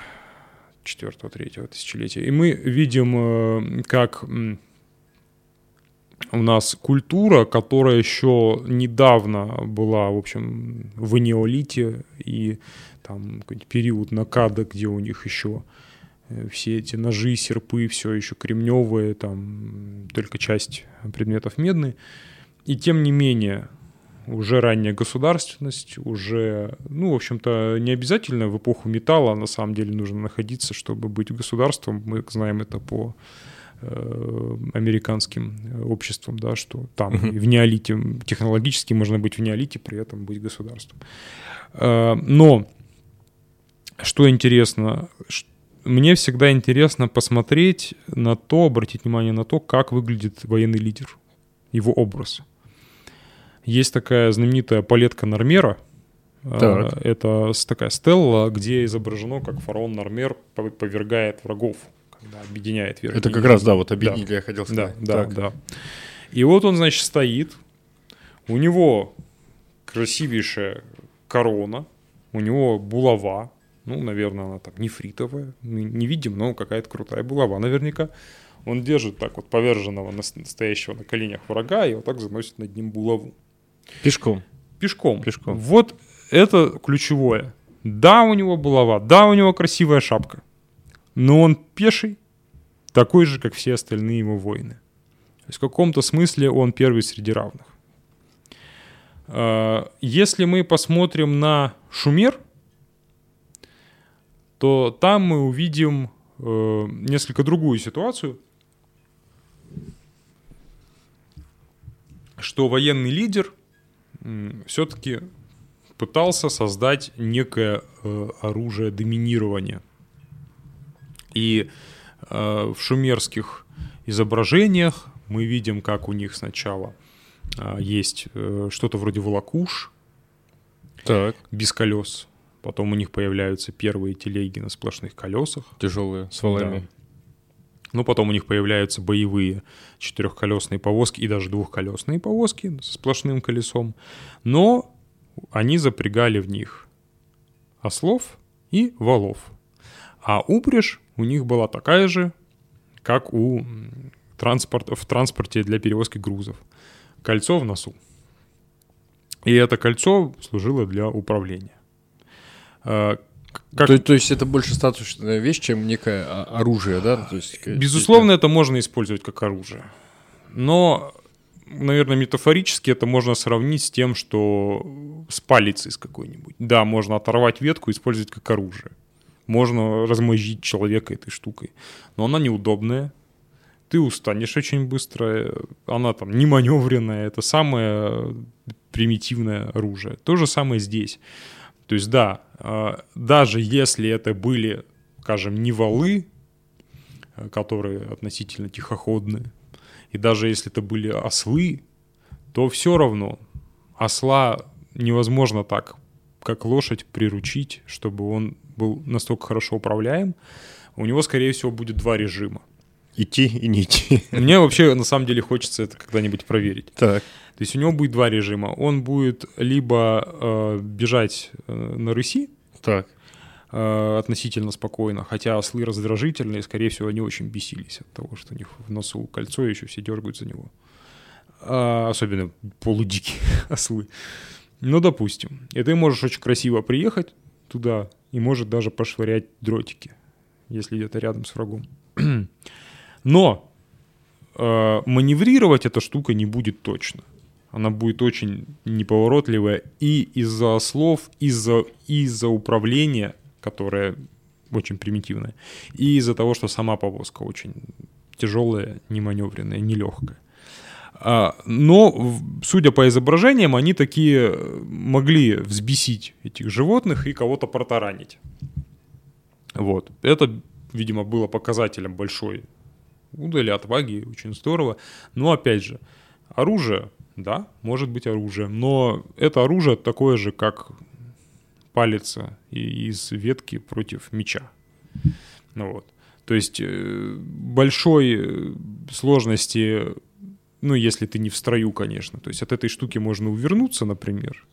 четвертого, третьего тысячелетия. И мы видим, как у нас культура, которая еще недавно была, в общем, в неолите и там период накада, где у них еще все эти ножи, серпы, все еще кремневые, там только часть предметов медные. И тем не менее, уже ранняя государственность, уже, ну, в общем-то, не обязательно в эпоху металла на самом деле нужно находиться, чтобы быть государством. Мы знаем это по э, американским э, обществам, да, что там и в неолите технологически можно быть в неолите, при этом быть государством. Э, Но что интересно, мне всегда интересно посмотреть на то, обратить внимание на то, как выглядит военный лидер, его образ. Есть такая знаменитая палетка Нормера. А, Так. Это такая стелла, где изображено, как фараон Нормер пов- повергает врагов, когда объединяет верхний Это как раз, да, вот объединитель я хотел Да, сказать. да, Так. да. И вот он, значит, стоит. У него красивейшая корона, у него булава. Ну, наверное, она там нефритовая. Мы не видим, но какая-то крутая булава наверняка. Он держит так вот поверженного, нас- настоящего на коленях врага, и вот так заносит над ним булаву. Пешком. Пешком. Пешком. Вот это ключевое. Да, у него булава, да, у него красивая шапка. Но он пеший, такой же, как все остальные его воины. То есть в каком-то смысле он первый среди равных. А, Если мы посмотрим на Шумер, то там мы увидим э, несколько другую ситуацию, что военный лидер все-таки пытался создать некое э, оружие доминирования. И э, в шумерских изображениях мы видим, как у них сначала а, есть э, что-то вроде волокуш Так. без колес. Потом у них появляются первые телеги на сплошных колесах. Тяжелые, с валами. Да. Ну, потом у них появляются боевые четырехколесные повозки и даже двухколесные повозки со сплошным колесом. Но они запрягали в них ослов и валов. А упряжь у них была такая же, как у транспорт, в транспорте для перевозки грузов. Кольцо в носу. И это кольцо служило для управления. Э, Как, То, то есть это больше статусная вещь, чем некое а, оружие, да? То есть, Безусловно, это можно использовать как оружие. Но, наверное, метафорически это можно сравнить с тем, что с палицей с какой-нибудь. Да, можно оторвать ветку и использовать как оружие. Можно размозжить человека этой штукой. Но она неудобная. Ты устанешь очень быстро. Она там не маневренная. Это самое примитивное оружие. То же самое здесь. То есть, да, э, даже если это были, скажем, не валы, э, которые относительно тихоходные, и даже если это были ослы, то все равно осла невозможно так, как лошадь, приручить, чтобы он был настолько хорошо управляем. У него, скорее всего, будет два режима. Идти и не идти. Мне вообще, на самом деле, хочется это когда-нибудь проверить. Так. То есть у него будет два режима. Он будет либо э, бежать э, на рыси Так. э, относительно спокойно, хотя ослы раздражительные, скорее всего, они очень бесились от того, что у них в носу кольцо, и еще все дергают за него. а, особенно полудикие ослы. Ну, допустим. И ты можешь очень красиво приехать туда и может даже пошвырять дротики, если где-то рядом с врагом. Но э, маневрировать эта штука не будет точно. Она будет очень неповоротливая и из-за ослов, из-за из управления, которое очень примитивное, и из-за того, что сама повозка очень тяжелая, неманевренная, нелегкая. А, но, судя по изображениям, они такие э, могли взбесить этих животных и кого-то протаранить. Вот. Это, видимо, было показателем большой удали, отваги, очень здорово. Но, опять же, оружие, да, может быть оружие, но это оружие такое же, как палец из ветки против меча. Ну вот. То есть э, большой э, сложности ну, если ты не в строю, конечно. То есть от этой штуки можно увернуться, например.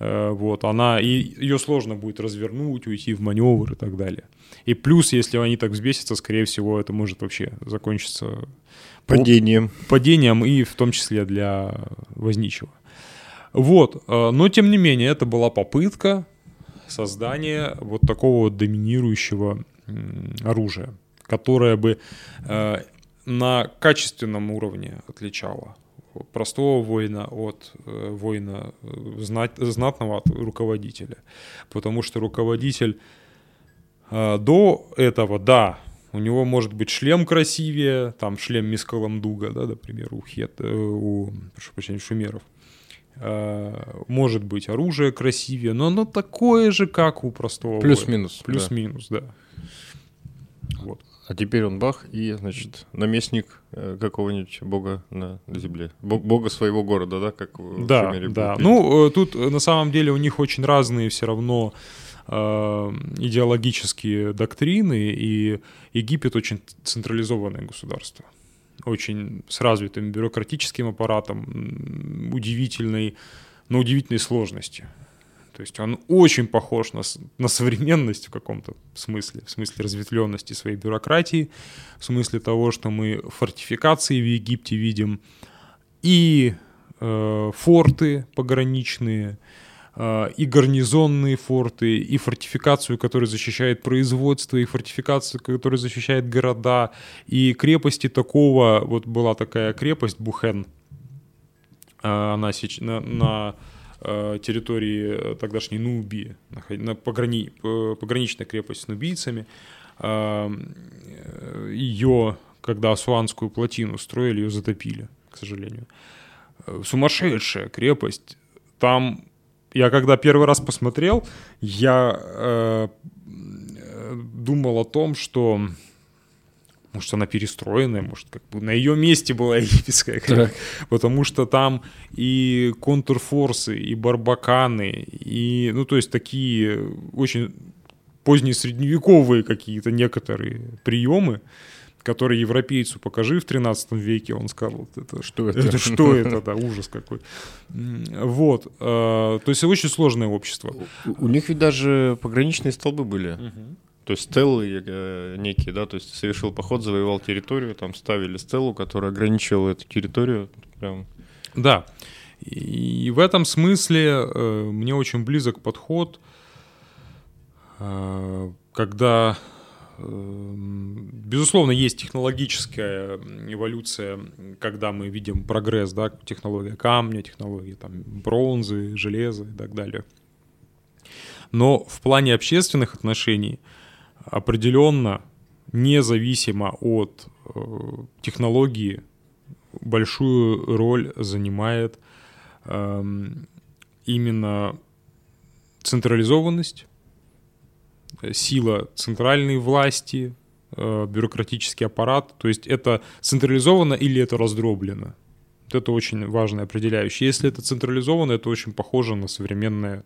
Э, вот, она, и ее сложно будет развернуть, уйти в маневр и так далее. И плюс, если они так взбесятся, скорее всего, это может вообще закончиться падением. Падением и в том числе для возничего. Вот, э, но тем не менее, это была попытка создания вот такого доминирующего оружия, которое бы э, на качественном уровне отличала простого воина от э, воина знатного от руководителя. Потому что руководитель до этого, да, у него может быть шлем красивее, там шлем Мискаламдуга, да, например, у Хет, э, у, прошу прощения, шумеров. Э, может быть оружие красивее, но оно такое же, как у простого Плюс-минус. Плюс-минус, да. да. Вот. А теперь он бах и, значит, наместник э, какого-нибудь бога на земле. Бога своего города, да, как в Да, Шумере да. Ну, э, тут на самом деле у них очень разные все равно идеологические доктрины, и Египет очень централизованное государство. Очень с развитым бюрократическим аппаратом, удивительной, но удивительной сложности. То есть он очень похож на, на современность в каком-то смысле, в смысле разветвленности своей бюрократии, в смысле того, что мы фортификации в Египте видим, и э, форты пограничные, э, и гарнизонные форты, и фортификацию, которая защищает производство, и фортификацию, которая защищает города, и крепости такого, вот была такая крепость Бухен, э, она сейчас на, на Э, территории э, тогдашней Нубии, на пограни, пограничная крепость с нубийцами. Э, ее, когда Асуанскую плотину строили, ее затопили, к сожалению. Сумасшедшая крепость. Там я когда первый раз посмотрел, я э, думал о том, что может, она перестроенная, может, как бы на ее месте была египетская так. потому что там и контрфорсы, и барбаканы, и, ну, то есть такие очень поздние средневековые какие-то некоторые приемы, которые европейцу покажи в 13 веке, он сказал, это что это, это что это, да, ужас какой. Вот, э, то есть очень сложное общество. У, них ведь даже пограничные столбы были. То есть стеллы э, некие, да, то есть совершил поход, завоевал территорию, там ставили стеллу, которая ограничивала эту территорию. Прям. Да. И в этом смысле э, мне очень близок подход, э, когда, безусловно, есть технологическая эволюция, когда мы видим прогресс, да, технология камня, технология там, бронзы, железа и так далее. Но в плане общественных отношений – определенно, независимо от э, технологии, большую роль занимает э, именно централизованность, сила центральной власти, э, бюрократический аппарат. То есть это централизовано или это раздроблено. Вот это очень важное определяющее. Если это централизовано, это очень похоже на современное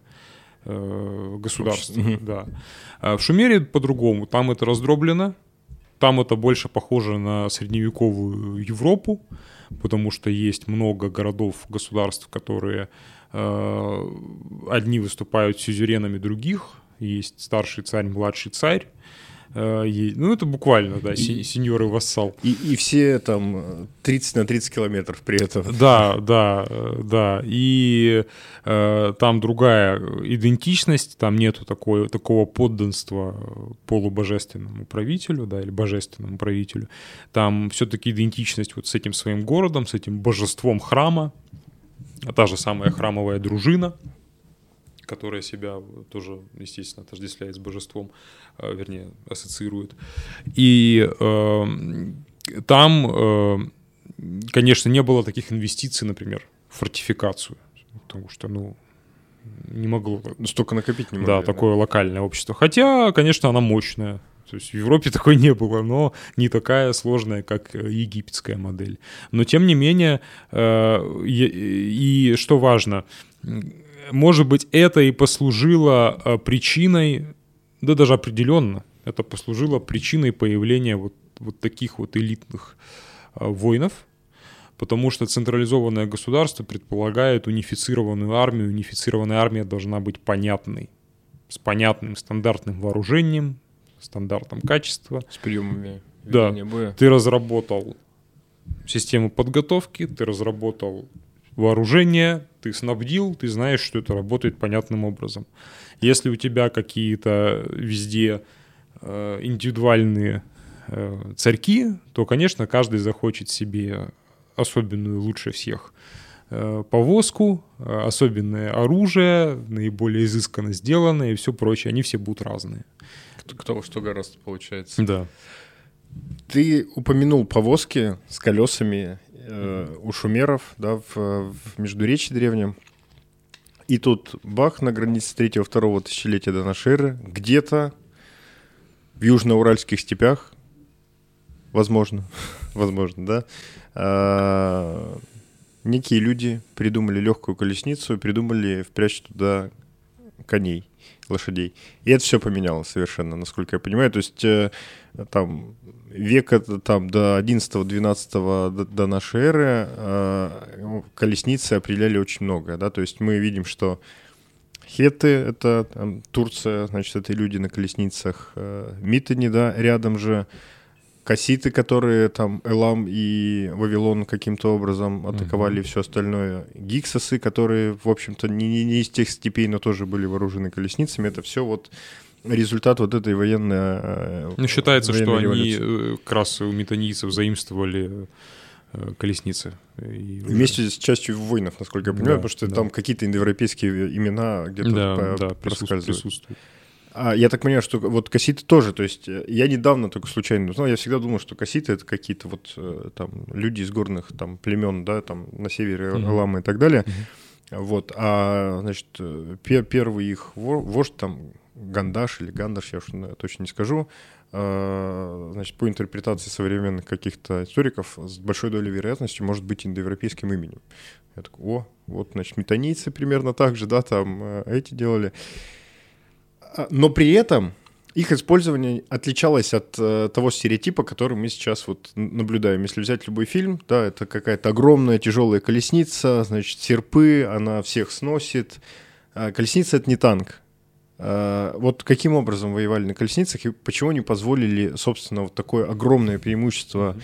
э, государства. Угу. Да. А в Шумере по-другому. Там это раздроблено, там это больше похоже на средневековую Европу, потому что есть много городов, государств, которые э, одни выступают сюзеренами других. Есть старший царь, младший царь. Э, ну, это буквально, да, и, сеньор и вассал. И, и все там 30 на 30 километров при этом. Да, да, да. И э, там другая идентичность, там нету такой, такого подданства полубожественному правителю, да, или божественному правителю. Там все-таки идентичность вот с этим своим городом, с этим божеством храма, та же самая храмовая дружина, которая себя тоже, естественно, отождествляет с божеством, э, вернее, ассоциирует. И э, там, э, конечно, не было таких инвестиций, например, в фортификацию, потому что, ну, не могло. Столько накопить не могло. Да, такое локальное общество. Хотя, конечно, она мощная. То есть в Европе такой не было, но не такая сложная, как египетская модель. Но тем не менее, э, и что важно, может быть, это и послужило э, причиной, да даже определенно, это послужило причиной появления вот, вот таких вот элитных э, воинов, потому что централизованное государство предполагает унифицированную армию, унифицированная армия должна быть понятной, с понятным стандартным вооружением, стандартом качества. С приемами да. боя. Ты разработал систему подготовки, ты разработал вооружение, ты снабдил, ты знаешь, что это работает понятным образом. Если у тебя какие-то везде э, индивидуальные э, царьки, то, конечно, каждый захочет себе особенную лучше всех э, повозку, э, особенное оружие, наиболее изысканно сделанное и все прочее. Они все будут разные. Кто, кто что гораздо получается. Да. Ты упомянул повозки с колесами э, у шумеров, да, в, в Междуречии древнем. И тут бах на границе третьего-второго тысячелетия до нашей эры, где-то в южноуральских степях, возможно, возможно, да, а, некие люди придумали легкую колесницу, придумали впрячь туда коней, лошадей. И это все поменялось совершенно, насколько я понимаю. То есть там века там, до 11-12 до, до нашей эры э, колесницы определяли очень многое. Да? То есть мы видим, что Хеты — это там, Турция, значит, это люди на колесницах. Э, Митани, да, рядом же. Касситы, которые там Элам и Вавилон каким-то образом атаковали mm-hmm. все остальное. Гиксосы, которые, в общем-то, не, не из тех степей, но тоже были вооружены колесницами. Это все вот результат вот этой военной... Э, ну, считается, что они э, как раз у метанийцев заимствовали э, колесницы. И Вместе с частью воинов, насколько я понимаю, да, потому что да. там какие-то индоевропейские имена где-то да, по- да, присутствуют. А, я так понимаю, что вот касситы тоже, то есть я недавно только случайно узнал, я всегда думал, что касситы это какие-то вот там люди из горных там племен, да, там на севере mm-hmm. Ламы и так далее. Mm-hmm. Вот, а, значит, первый их вождь там Гандаш или Гандаш, я уж точно не скажу, а, значит, по интерпретации современных каких-то историков с большой долей вероятности может быть индоевропейским именем. Я такой, о, вот, значит, метанийцы примерно так же, да, там э, эти делали. А, но при этом их использование отличалось от э, того стереотипа, который мы сейчас вот наблюдаем. Если взять любой фильм, да, это какая-то огромная тяжелая колесница, значит, серпы, она всех сносит. А колесница — это не танк, вот каким образом воевали на колесницах и почему не позволили, собственно, вот такое огромное преимущество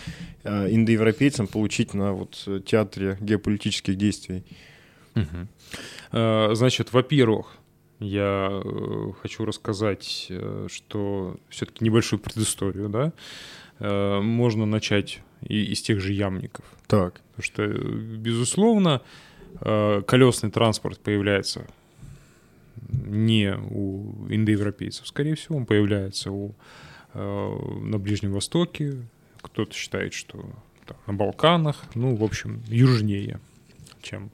э, индоевропейцам получить на вот театре геополитических действий? Угу. Значит, во-первых, я хочу рассказать, что все-таки небольшую предысторию, да, можно начать и из тех же ямников. Так. Потому что, безусловно, колесный транспорт появляется не у индоевропейцев, скорее всего, он появляется у, э, на Ближнем Востоке, кто-то считает, что там, на Балканах, ну, в общем, южнее, чем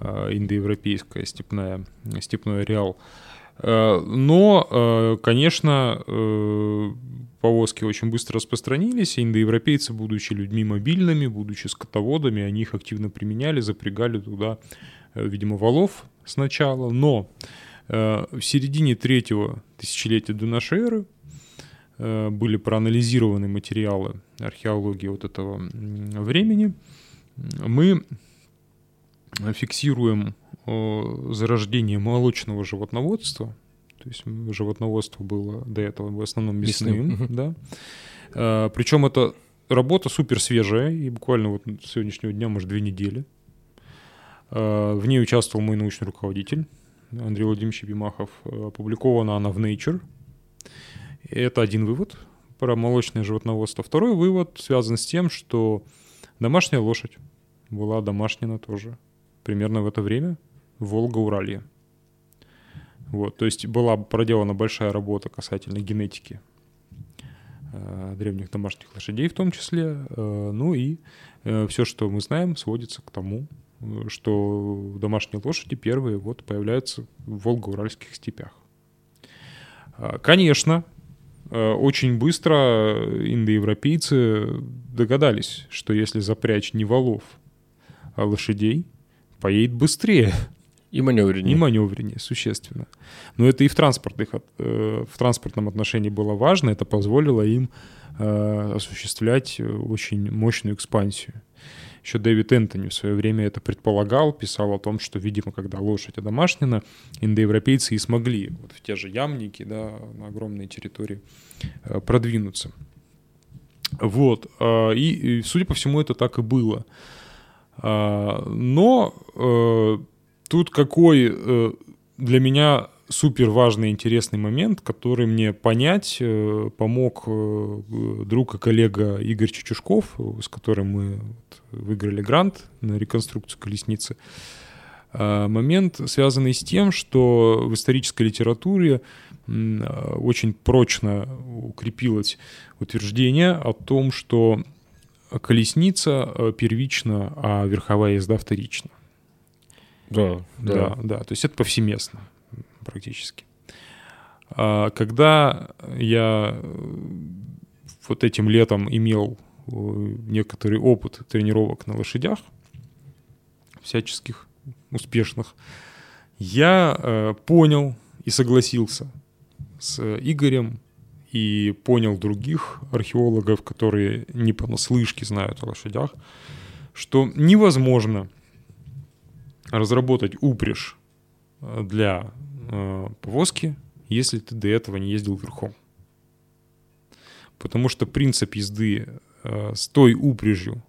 э, индоевропейская степная, степной ареал. Э, но, конечно, повозки очень быстро распространились, индоевропейцы, будучи людьми мобильными, будучи скотоводами, они их активно применяли, запрягали туда, видимо, валов сначала, но в середине третьего тысячелетия до нашей эры э, были проанализированы материалы археологии вот этого времени. Мы фиксируем зарождение молочного животноводства, то То есть животноводство было до этого в основном мясным. Мясным, Да. А, Причем это работа супер свежая, и буквально вот с сегодняшнего дня, может, две недели. А, В ней участвовал мой научный руководитель Андрей Владимирович Бимахов. Опубликована она в Nature. Это один вывод про молочное животноводство. Второй вывод связан с тем, что домашняя лошадь была домашняна тоже примерно в это время в Волга-Уралье. Вот, то есть была проделана большая работа касательно генетики э, древних домашних лошадей в том числе. Э, ну и все, что мы знаем, сводится к тому, э, что домашние лошади первые вот появляются в волго-уральских степях. А, Конечно, э, очень быстро индоевропейцы догадались, что если запрячь не валов, а лошадей, поедет быстрее И маневреннее. и маневреннее существенно. Но это и в, транспортных, э, в транспортном отношении было важно, это позволило им э, осуществлять э, очень мощную экспансию. Еще Дэвид Энтони в свое время это предполагал, писал о том, что, видимо, когда лошадь одомашнена, индоевропейцы и смогли вот в те же ямники, да, на огромные территории э, продвинуться. Вот. э, И, судя по всему, это так и было. А, Но э, тут какой э, для меня супер важный интересный момент, который мне понять э, помог э, друг и коллега Игорь Чечушков, э, с которым мы выиграли грант на реконструкцию колесницы. А, Момент, связанный с тем, что в исторической литературе очень прочно укрепилось утверждение о том, что колесница э, первична, а верховая езда вторична. Да, Да, да, то есть это повсеместно практически. А Когда я э, вот этим летом имел э, некоторый опыт тренировок на лошадях, всяческих успешных, я э, понял и согласился с Игорем и понял других археологов, которые не понаслышке знают о лошадях, что невозможно разработать упряжь для э, повозки, если ты до этого не ездил верхом. Потому что принцип езды э, с той упряжью,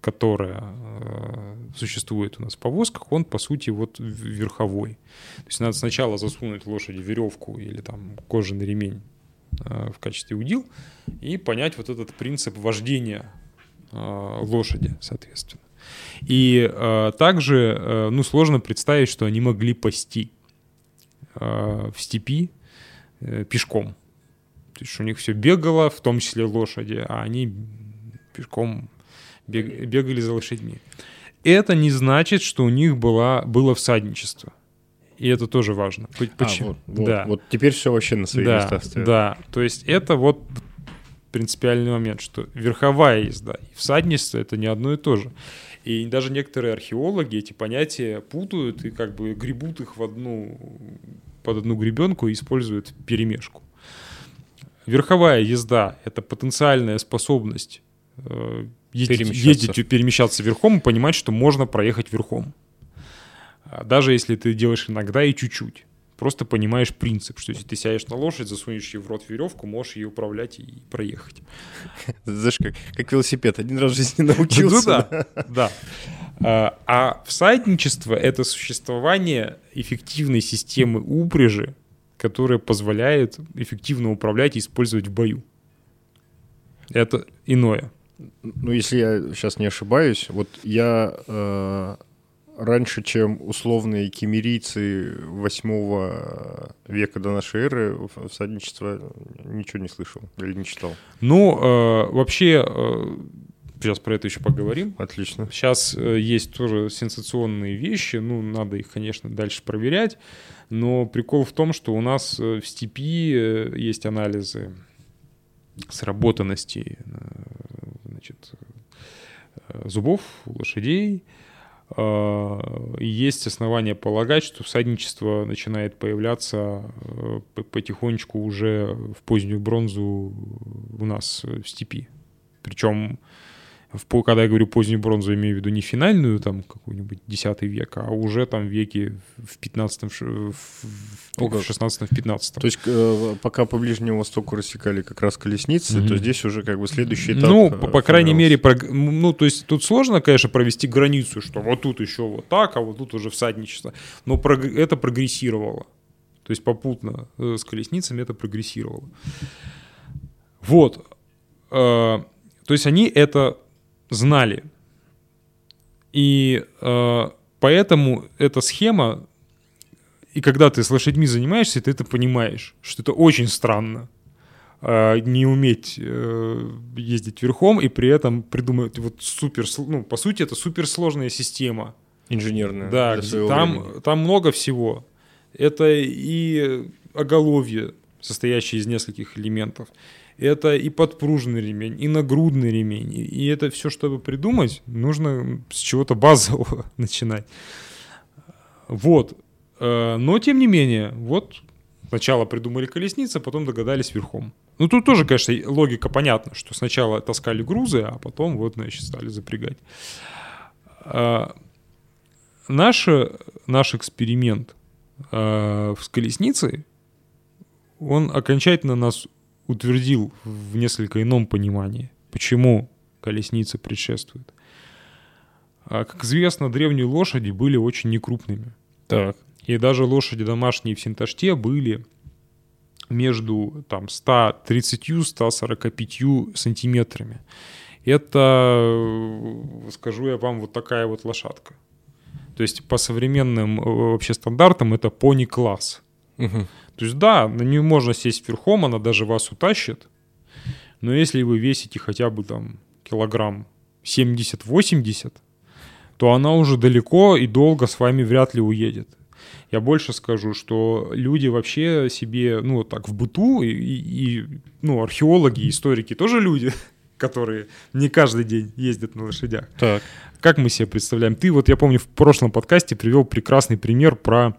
которая э, существует у нас в повозках, он, по сути, вот верховой. То есть надо сначала засунуть лошади веревку или там кожаный ремень э, в качестве удил и понять вот этот принцип вождения э, лошади, соответственно. И э, также, э, ну, сложно представить, что они могли пасти в степи э, пешком. То есть у них все бегало, в том числе лошади, а они пешком бег- бегали за лошадьми. Это не значит, что у них была, было всадничество. И это тоже важно. А, Почему? вот, вот, да. вот теперь все вообще на свои да, места встает. да. То есть это вот принципиальный момент, что верховая езда и всадничество — это не одно и то же. И даже некоторые археологи эти понятия путают и как бы гребут их в одну, под одну гребенку и используют перемешку. Верховая езда — это потенциальная способность э, ездить, Перемещаться. ездить перемещаться верхом и понимать, что можно проехать верхом. А Даже если ты делаешь иногда и чуть-чуть. Просто понимаешь принцип, что если ты сядешь на лошадь, засунешь ей в рот веревку, можешь ее управлять и проехать. Знаешь, как, как велосипед. Один раз в жизни научился. Ну да, да. А, А всадничество — это существование эффективной системы упряжи, которая позволяет эффективно управлять и использовать в бою. Это иное. Ну, если я сейчас не ошибаюсь, вот я э, раньше, чем условные кемерийцы 8 века до нашей эры, в- всадничество ничего не слышал или не читал. Ну, э, вообще, э, сейчас про это еще поговорим. Отлично. Сейчас э, есть тоже сенсационные вещи, ну, надо их, конечно, дальше проверять, но прикол в том, что у нас э, в степи э, есть анализы сработанности значит, зубов лошадей, и есть основания полагать, что всадничество начинает появляться по- потихонечку уже в позднюю бронзу у нас в степи. Причем в, когда я говорю позднюю бронзу, имею в виду не финальную, там, какой-нибудь 10 век, а уже там веки в 15 в, в 16 в 15 То есть э, пока по Ближнему Востоку рассекали как раз колесницы, mm-hmm. то здесь уже как бы следующий этап. Ну, по, по крайней мере, прог... ну, то есть тут сложно, конечно, провести границу, что вот тут еще вот так, а вот тут уже всадничество. Но прог... это прогрессировало. То есть попутно э, с колесницами это прогрессировало. Вот. Э, то есть они это знали. И э, поэтому эта схема, и когда ты с лошадьми занимаешься, ты это понимаешь, что это очень странно э, не уметь э, ездить верхом и при этом придумать вот супер, ну, по сути, это суперсложная система. Инженерная. Да, там, там много всего. Это и оголовье, состоящее из нескольких элементов это и подпружный ремень, и нагрудный ремень. И это все, чтобы придумать, нужно с чего-то базового начинать. Вот. Э, но, тем не менее, вот сначала придумали колесницы, а потом догадались верхом. Ну, тут тоже, конечно, логика понятна, что сначала таскали грузы, а потом вот, значит, стали запрягать. Э, наш, наш эксперимент э, с колесницей, он окончательно нас утвердил в несколько ином понимании, почему колесница предшествует. А, как известно, древние лошади были очень некрупными. Так. И даже лошади домашние в Синташте были между там 130-145 сантиметрами. Это, скажу я вам, вот такая вот лошадка. То есть по современным э, вообще стандартам это пони-класс. Угу. То есть да, на нее можно сесть верхом, она даже вас утащит. Но если вы весите хотя бы там килограмм 70-80, то она уже далеко и долго с вами вряд ли уедет. Я больше скажу, что люди вообще себе, ну, так в быту, и, и ну, археологи, историки тоже люди, которые не каждый день ездят на лошадях. Так. Как мы себе представляем? Ты вот, я помню, в прошлом подкасте привел прекрасный пример про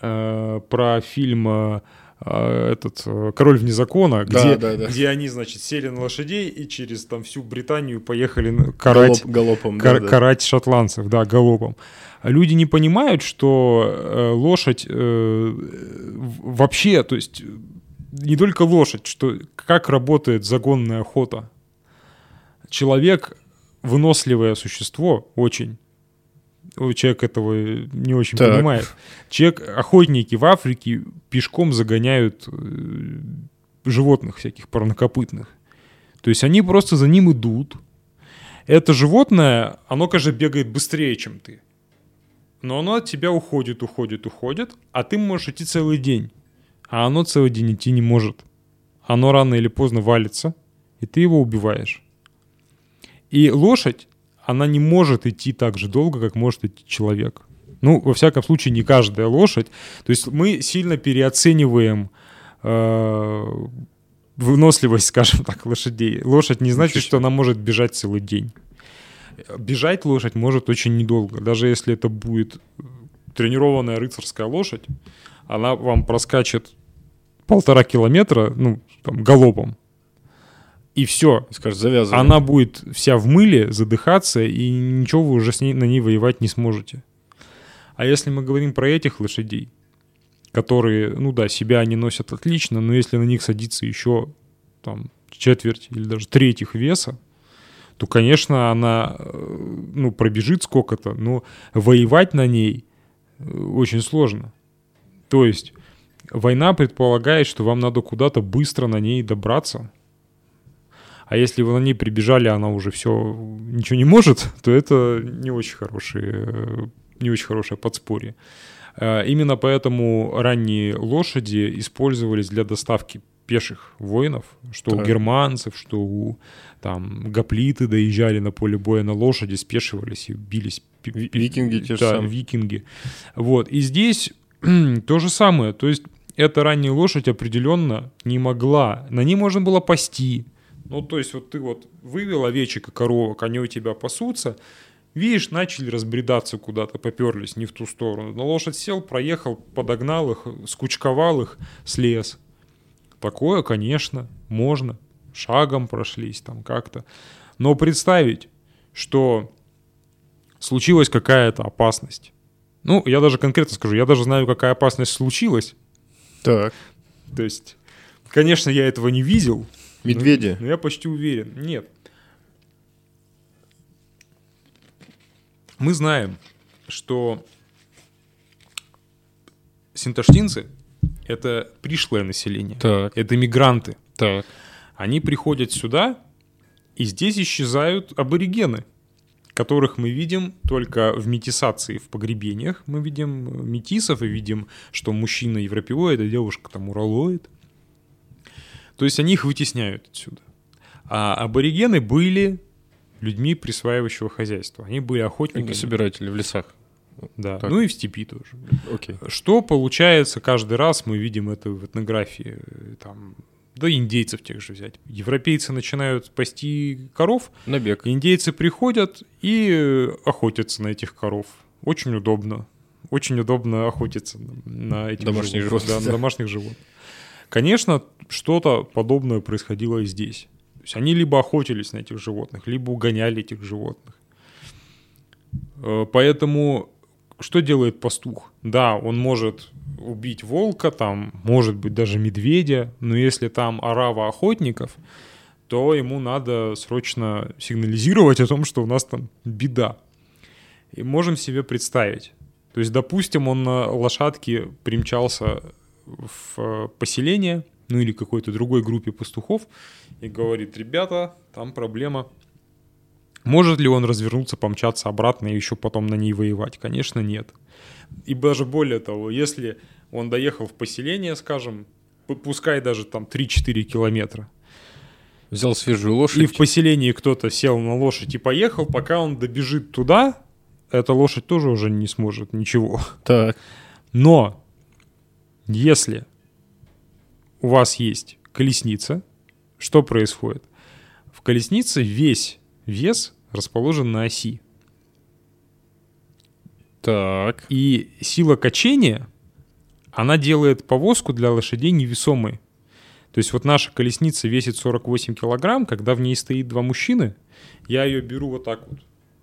э, про фильм э, э этот «Король вне закона», где, да, да. где они, значит, сели на лошадей и через там всю Британию поехали карать, Галоп, галопом, кар, да, карать шотландцев, да, галопом. Люди не понимают, что э, лошадь э, вообще, то есть не только лошадь, что как работает загонная охота. Человек выносливое существо очень человек этого не очень так. понимает. Человек, охотники в Африке пешком загоняют э, животных всяких парнокопытных. То есть они просто за ним идут. Это животное, оно, конечно, бегает быстрее, чем ты. Но оно от тебя уходит, уходит, уходит, а ты можешь идти целый день. А оно целый день идти не может. Оно рано или поздно валится, и ты его убиваешь. И лошадь она не может идти так же долго, как может идти человек. Ну, во всяком случае, не каждая лошадь. То есть мы сильно переоцениваем э, выносливость, скажем так, лошадей. Лошадь не значит, что она может бежать целый день. Бежать лошадь может очень недолго. Даже если это будет тренированная рыцарская лошадь, она вам проскачет полтора километра, ну, там, галопом и все. Скажешь, завязывай. Она будет вся в мыле, задыхаться, и ничего вы уже с ней, на ней воевать не сможете. А если мы говорим про этих лошадей, которые, ну да, себя они носят отлично, но если на них садится еще там четверть или даже треть их веса, то, конечно, она, э, ну, пробежит сколько-то, но воевать на ней э, очень сложно. То есть война предполагает, что вам надо куда-то быстро на ней добраться, а если вы на ней прибежали, она уже все ничего не может, то это не очень хорошие, не очень хорошее подспорье. Э, именно поэтому ранние лошади использовались для доставки пеших воинов, что так. у германцев, что у там гоплиты доезжали на поле боя на лошади, спешивались и бились. Викинги те же да, самые. викинги. Вот. И здесь то же самое. То есть эта ранняя лошадь определенно не могла. На ней можно было пасти, ну, то есть вот ты вот вывел овечек и коровок, они у тебя пасутся, видишь, начали разбредаться куда-то, поперлись не в ту сторону. На лошадь сел, проехал, подогнал их, скучковал их, слез. Такое, конечно, можно. Шагом прошлись там как-то. Но представить, что случилась какая-то опасность. Ну, я даже конкретно скажу, я даже знаю, какая опасность случилась. Так. То есть, конечно, я этого не видел. Медведи. Но я почти уверен. Нет. Мы знаем, что синташтинцы — это пришлое население. Так. Это мигранты. Так. Они приходят сюда, и здесь исчезают аборигены, которых мы видим только в метисации, в погребениях. Мы видим метисов и видим, что мужчина европеоид, а девушка там уралоид. То есть они их вытесняют отсюда. А аборигены были людьми присваивающего хозяйства. Они были охотниками. Собиратели в лесах. Да, Так. ну и в степи тоже. Окей. Что получается каждый раз, мы видим это в этнографии, э, там, да индейцев тех же взять. Европейцы начинают пасти коров, Набег. индейцы приходят и э, охотятся на этих коров. Очень удобно. Очень удобно охотиться на- на этих Домашних животных, животных, да, на да. домашних животных. Конечно, что-то подобное происходило и здесь. То есть они либо охотились на этих животных, либо угоняли этих животных. Э, Поэтому что делает пастух? Да, он может убить волка, там, может быть, даже медведя, но если там орава охотников, то ему надо срочно сигнализировать о том, что у нас там беда. И можем себе представить. То есть, допустим, он на лошадке примчался в э, поселение, ну или какой-то другой группе пастухов, и говорит, ребята, там проблема. Может ли он развернуться, помчаться обратно и еще потом на ней воевать? Конечно, нет. И даже более того, если он доехал в поселение, скажем, пускай даже там 3-4 километра, Взял свежую лошадь. и в поселении кто-то сел на лошадь и поехал, пока он добежит туда, эта лошадь тоже уже не сможет ничего. Так. Но если у вас есть колесница, что происходит? В колеснице весь вес расположен на оси. Так. И сила качения, она делает повозку для лошадей невесомой. То есть вот наша колесница весит 48 килограмм, когда в ней стоит два мужчины, я ее беру вот так вот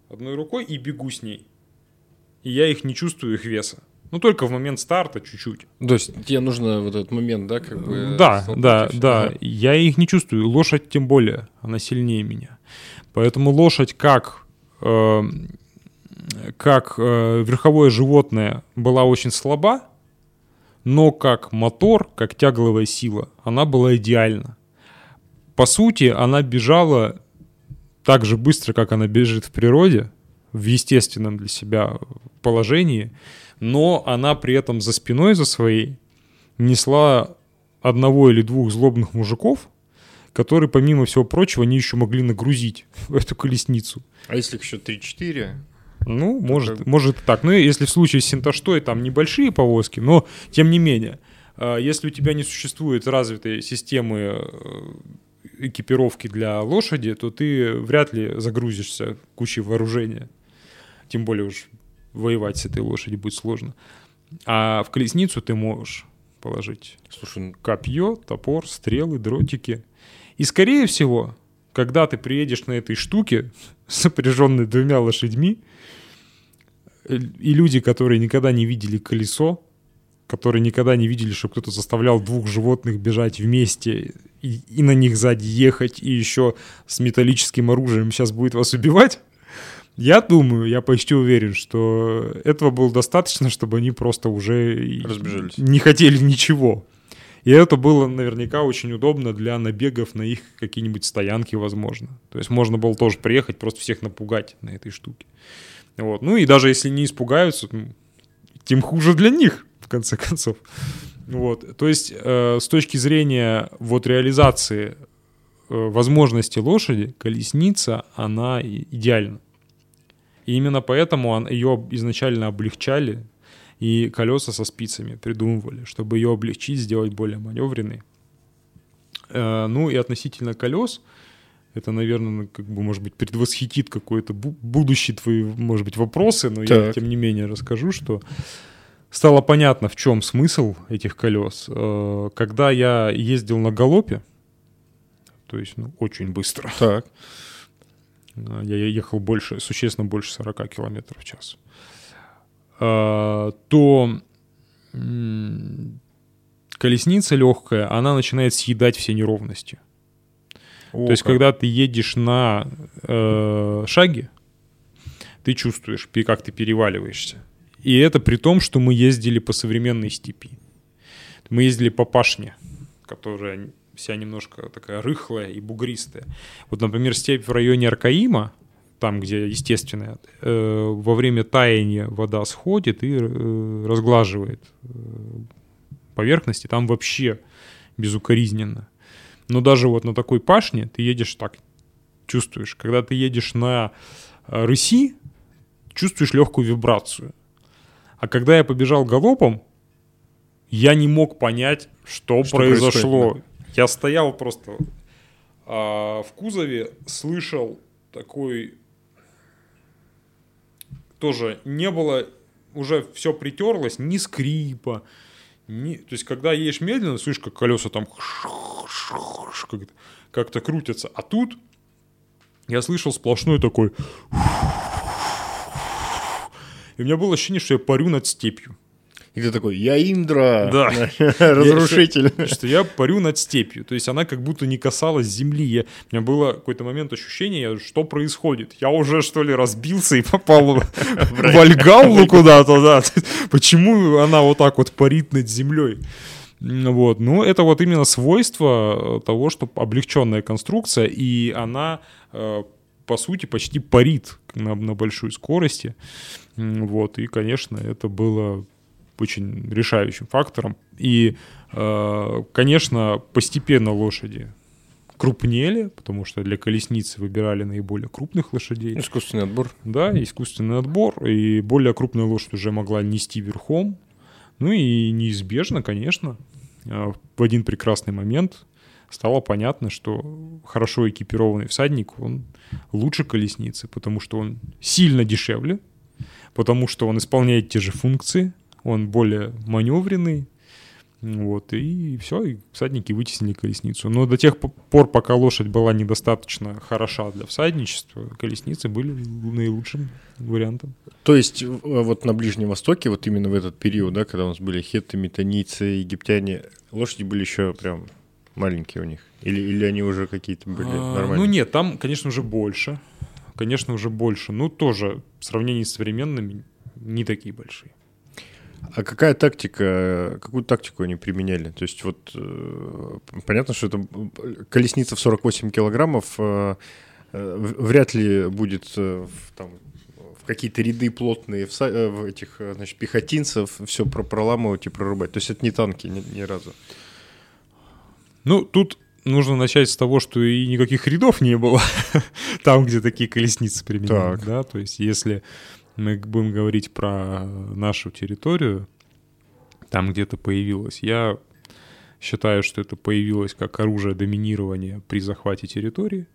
одной рукой и бегу с ней. И я их не чувствую, их веса. Ну, только в момент старта чуть-чуть. То есть тебе нужно вот этот момент, да, как бы... Да, столкнуть да, да. Ага. Я их не чувствую. Лошадь тем более, она сильнее меня. Поэтому лошадь как э, как э, верховое животное была очень слаба, но как мотор, как тягловая сила, она была идеальна. По сути, она бежала так же быстро, как она бежит в природе, в естественном для себя положении, но она при этом за спиной за своей несла одного или двух злобных мужиков, которые, помимо всего прочего, они еще могли нагрузить в эту колесницу. А если их еще 3-4? Ну, может, как- может так. Ну, если в случае с Синташтой там небольшие повозки, но тем не менее, э, если у тебя не существует развитой системы э, экипировки для лошади, то ты вряд ли загрузишься кучей вооружения. Тем более уж воевать с этой лошадью будет сложно. А в колесницу ты можешь положить Слушай, ну, копье, топор, стрелы, дротики. И скорее всего, когда ты приедешь на этой штуке, сопряженной двумя лошадьми, и люди, которые никогда не видели колесо, которые никогда не видели, что кто-то заставлял двух животных бежать вместе и, и на них сзади ехать, и еще с металлическим оружием сейчас будет вас убивать, я думаю, я почти уверен, что этого было достаточно, чтобы они просто уже Разбежались. не хотели ничего. И это было наверняка очень удобно для набегов на их какие-нибудь стоянки, возможно. То есть можно было тоже приехать, просто всех напугать на этой штуке. Вот. Ну и даже если не испугаются, тем хуже для них, в конце концов. Вот. То есть э, с точки зрения вот реализации э, возможности лошади, колесница, она идеальна. И именно поэтому он, ее изначально облегчали, и колеса со спицами придумывали, чтобы ее облегчить, сделать более маневренной. Э, ну и относительно колес, это, наверное, как бы, может быть, предвосхитит какой-то бу- будущий твои, может быть, вопросы, но я, Так. тем не менее, расскажу, что стало понятно, в чем смысл этих колес. Э, Когда я ездил на галопе, то есть ну, очень быстро, так. Э, я ехал больше, существенно больше 40 километров в час, э, то колесница легкая, она начинает съедать все неровности. О, То есть, как. когда ты едешь на э, шаге, ты чувствуешь, как ты переваливаешься. И это при том, что мы ездили по современной степи. Мы ездили по пашне, которая вся немножко такая рыхлая и бугристая. Вот, например, степь в районе Аркаима, там, где естественная, э, во время таяния вода сходит и э, разглаживает э, поверхности, там вообще безукоризненно. Но даже вот на такой пашне ты едешь так, чувствуешь. Когда ты едешь на э, рыси, чувствуешь легкую вибрацию. А когда я побежал галопом, я не мог понять, что, что произошло. Я стоял просто а, в кузове, слышал такой... Тоже не было, уже все притерлось, ни скрипа, ни... То есть, когда едешь медленно, слышишь, как колеса там как-то крутятся. А тут я слышал сплошной такой... И у меня было ощущение, что я парю над степью. И ты такой, я Индра, да. разрушитель. Я, что я парю над степью. То есть она как будто не касалась земли. Я, у меня было какой-то момент ощущения, что происходит. Я уже, что ли, разбился и попал в Альгаллу куда-то, да. Почему она вот так вот парит над землей? Вот. Ну, это вот именно свойство того, что облегченная конструкция, и она, э, по сути, почти парит на, на большой скорости. Вот. И, конечно, это было очень решающим фактором. И, э, конечно, постепенно лошади крупнели, потому что для колесницы выбирали наиболее крупных лошадей. Искусственный отбор. Да, искусственный отбор. И более крупная лошадь уже могла нести верхом. Ну и неизбежно, конечно, э, в один прекрасный момент стало понятно, что хорошо экипированный всадник, он лучше колесницы, потому что он сильно дешевле, потому что он исполняет те же функции – он более маневренный, вот, и все, и всадники вытеснили колесницу. Но до тех пор, пока лошадь была недостаточно хороша для всадничества, колесницы были наилучшим вариантом. То есть вот на Ближнем Востоке, вот именно в этот период, да, когда у нас были хетты, метаницы, египтяне, лошади были еще прям маленькие у них? Или, или они уже какие-то были а, нормальные? Ну нет, там, конечно, уже больше. Конечно, уже больше. Ну, тоже в сравнении с современными не такие большие. А какая тактика, какую тактику они применяли? То есть вот э, понятно, что это колесница в 48 килограммов э, э, вряд ли будет там, в какие-то ряды плотные в, этих значит, пехотинцев все про проламывать и прорубать. То есть это не танки ни, ни разу. Ну, тут нужно начать с того, что и никаких рядов не было там, где такие колесницы применяют. Да? То есть если мы будем говорить про нашу территорию, там где-то появилось. Я считаю, что это появилось как оружие доминирования при захвате территории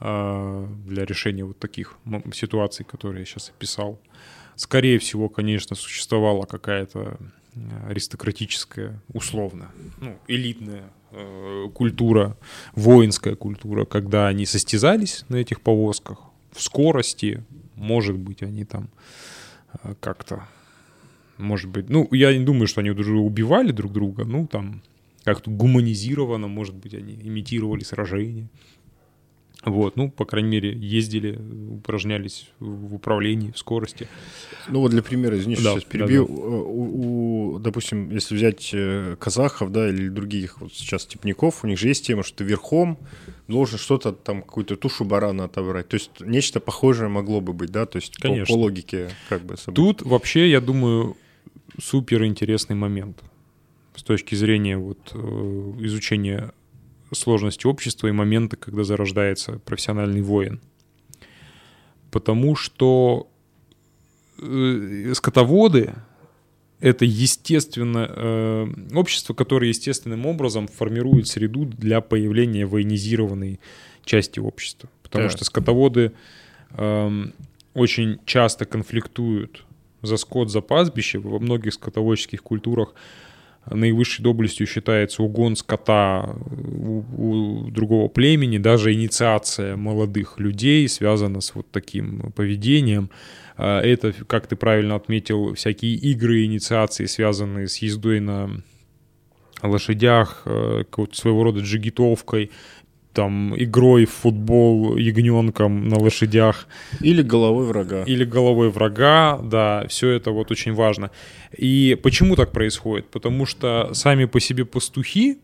а, для решения вот таких ситуаций, которые я сейчас описал. Скорее всего, конечно, существовала какая-то аристократическая, условно, ну, элитная э, культура, воинская культура, когда они состязались на этих повозках в скорости, может быть, они там э, как-то, может быть, ну, я не думаю, что они уже убивали друг друга, ну, там, как-то гуманизированно, может быть, они имитировали сражения. Вот, ну, по крайней мере, ездили, упражнялись в управлении, в скорости. Ну вот для примера, извини, да, сейчас перебью. Да, да. У, у, допустим, если взять э, казахов, да, или других вот сейчас степняков, у них же есть тема, что ты верхом должен что-то там, какую-то тушу барана отобрать. То есть нечто похожее могло бы быть, да, то есть Конечно. По, по логике как бы событий. Тут вообще, я думаю, супер интересный момент с точки зрения вот э, изучения сложности общества и моменты, когда зарождается профессиональный воин. Потому что э, скотоводы — это естественно э, общество, которое естественным образом формирует среду для появления военизированной части общества. Потому да. что скотоводы э, очень часто конфликтуют за скот, за пастбище. Во многих скотоводческих культурах наивысшей доблестью считается угон скота у, у другого племени, даже инициация молодых людей связана с вот таким поведением. А, это, как ты правильно отметил, всякие игры, инициации, связанные с ездой на лошадях, э, своего рода джигитовкой, там игрой в футбол ягненком на лошадях. Или головой врага. Или головой врага, да, все это вот очень важно. И почему так происходит? Потому что сами по себе пастухи,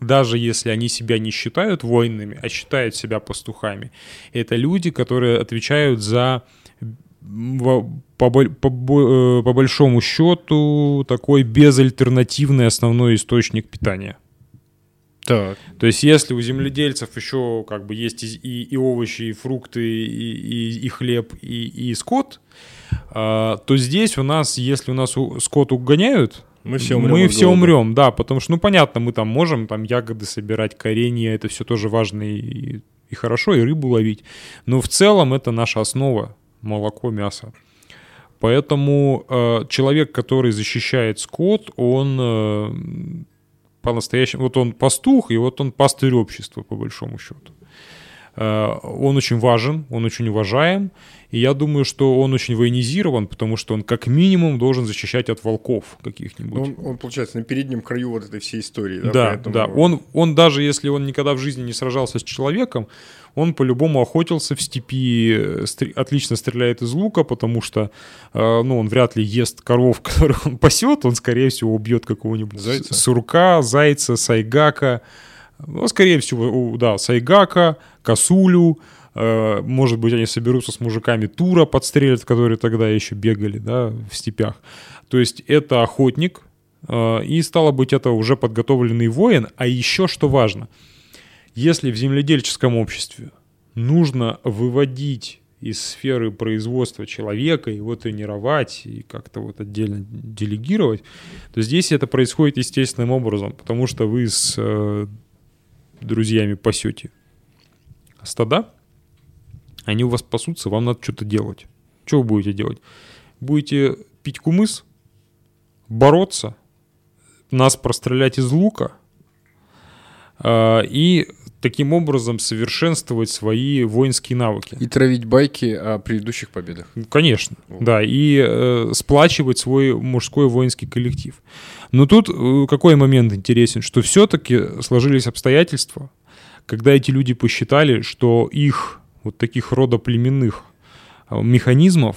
даже если они себя не считают воинами, а считают себя пастухами, это люди, которые отвечают за по, по, по, э, по большому счету такой безальтернативный основной источник питания. Так. То есть, если у земледельцев еще как бы есть и, и овощи, и фрукты, и, и, и хлеб, и, и скот, а, то здесь у нас, если у нас скот угоняют, мы все умрем. Мы все умрем, да, потому что, ну, понятно, мы там можем там ягоды собирать, коренья, это все тоже важно и, и хорошо, и рыбу ловить. Но в целом это наша основа молоко, мясо. Поэтому э, человек, который защищает скот, он э, по-настоящему, вот он пастух, и вот он пастырь общества, по большому счету. Э, он очень важен, он очень уважаем, и я думаю, что он очень военизирован, потому что он как минимум должен защищать от волков каких-нибудь. Он, он получается, на переднем краю вот этой всей истории. Да, да. Поэтому... да. Он, он даже если он никогда в жизни не сражался с человеком, он по-любому охотился в степи, э, отлично стреляет из лука, потому что э, ну, он вряд ли ест коров, которых он пасет, он, скорее всего, убьет какого-нибудь зайца. сурка, зайца, сайгака, ну, скорее всего, да, сайгака, косулю, э, может быть, они соберутся с мужиками тура подстрелят, которые тогда еще бегали, да, в степях. То есть это охотник, и стало быть, это уже подготовленный воин, а еще что важно – если в земледельческом обществе нужно выводить из сферы производства человека, его тренировать и как-то вот отдельно делегировать, то здесь это происходит естественным образом, потому что вы с э, друзьями пасете стада, они у вас пасутся, вам надо что-то делать. Что вы будете делать? Будете пить кумыс, бороться, нас прострелять из лука и таким образом совершенствовать свои воинские навыки. И травить байки о предыдущих победах. Конечно, вот. да, и э, сплачивать свой мужской воинский коллектив. Но тут э, какой момент интересен, что все-таки сложились обстоятельства, когда эти люди посчитали, что их вот таких рода племенных э, механизмов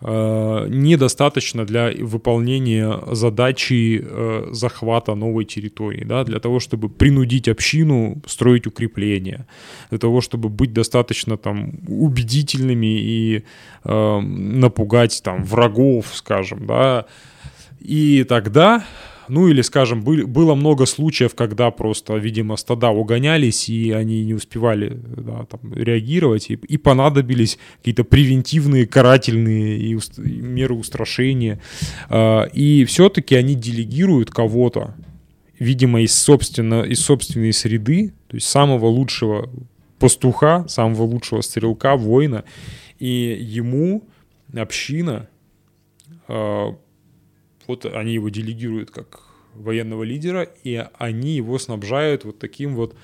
недостаточно для выполнения задачи э, захвата новой территории, да, для того, чтобы принудить общину строить укрепления, для того, чтобы быть достаточно там убедительными и э, напугать там врагов, скажем, да, и тогда ну или, скажем, были, было много случаев, когда просто, видимо, стада угонялись, и они не успевали да, там, реагировать, и, и понадобились какие-то превентивные, карательные и, уст, меры устрашения. А, и все-таки они делегируют кого-то, видимо, из, собственно, из собственной среды, то есть самого лучшего пастуха, самого лучшего стрелка, воина, и ему община а, вот они его делегируют как военного лидера, и они его снабжают вот таким вот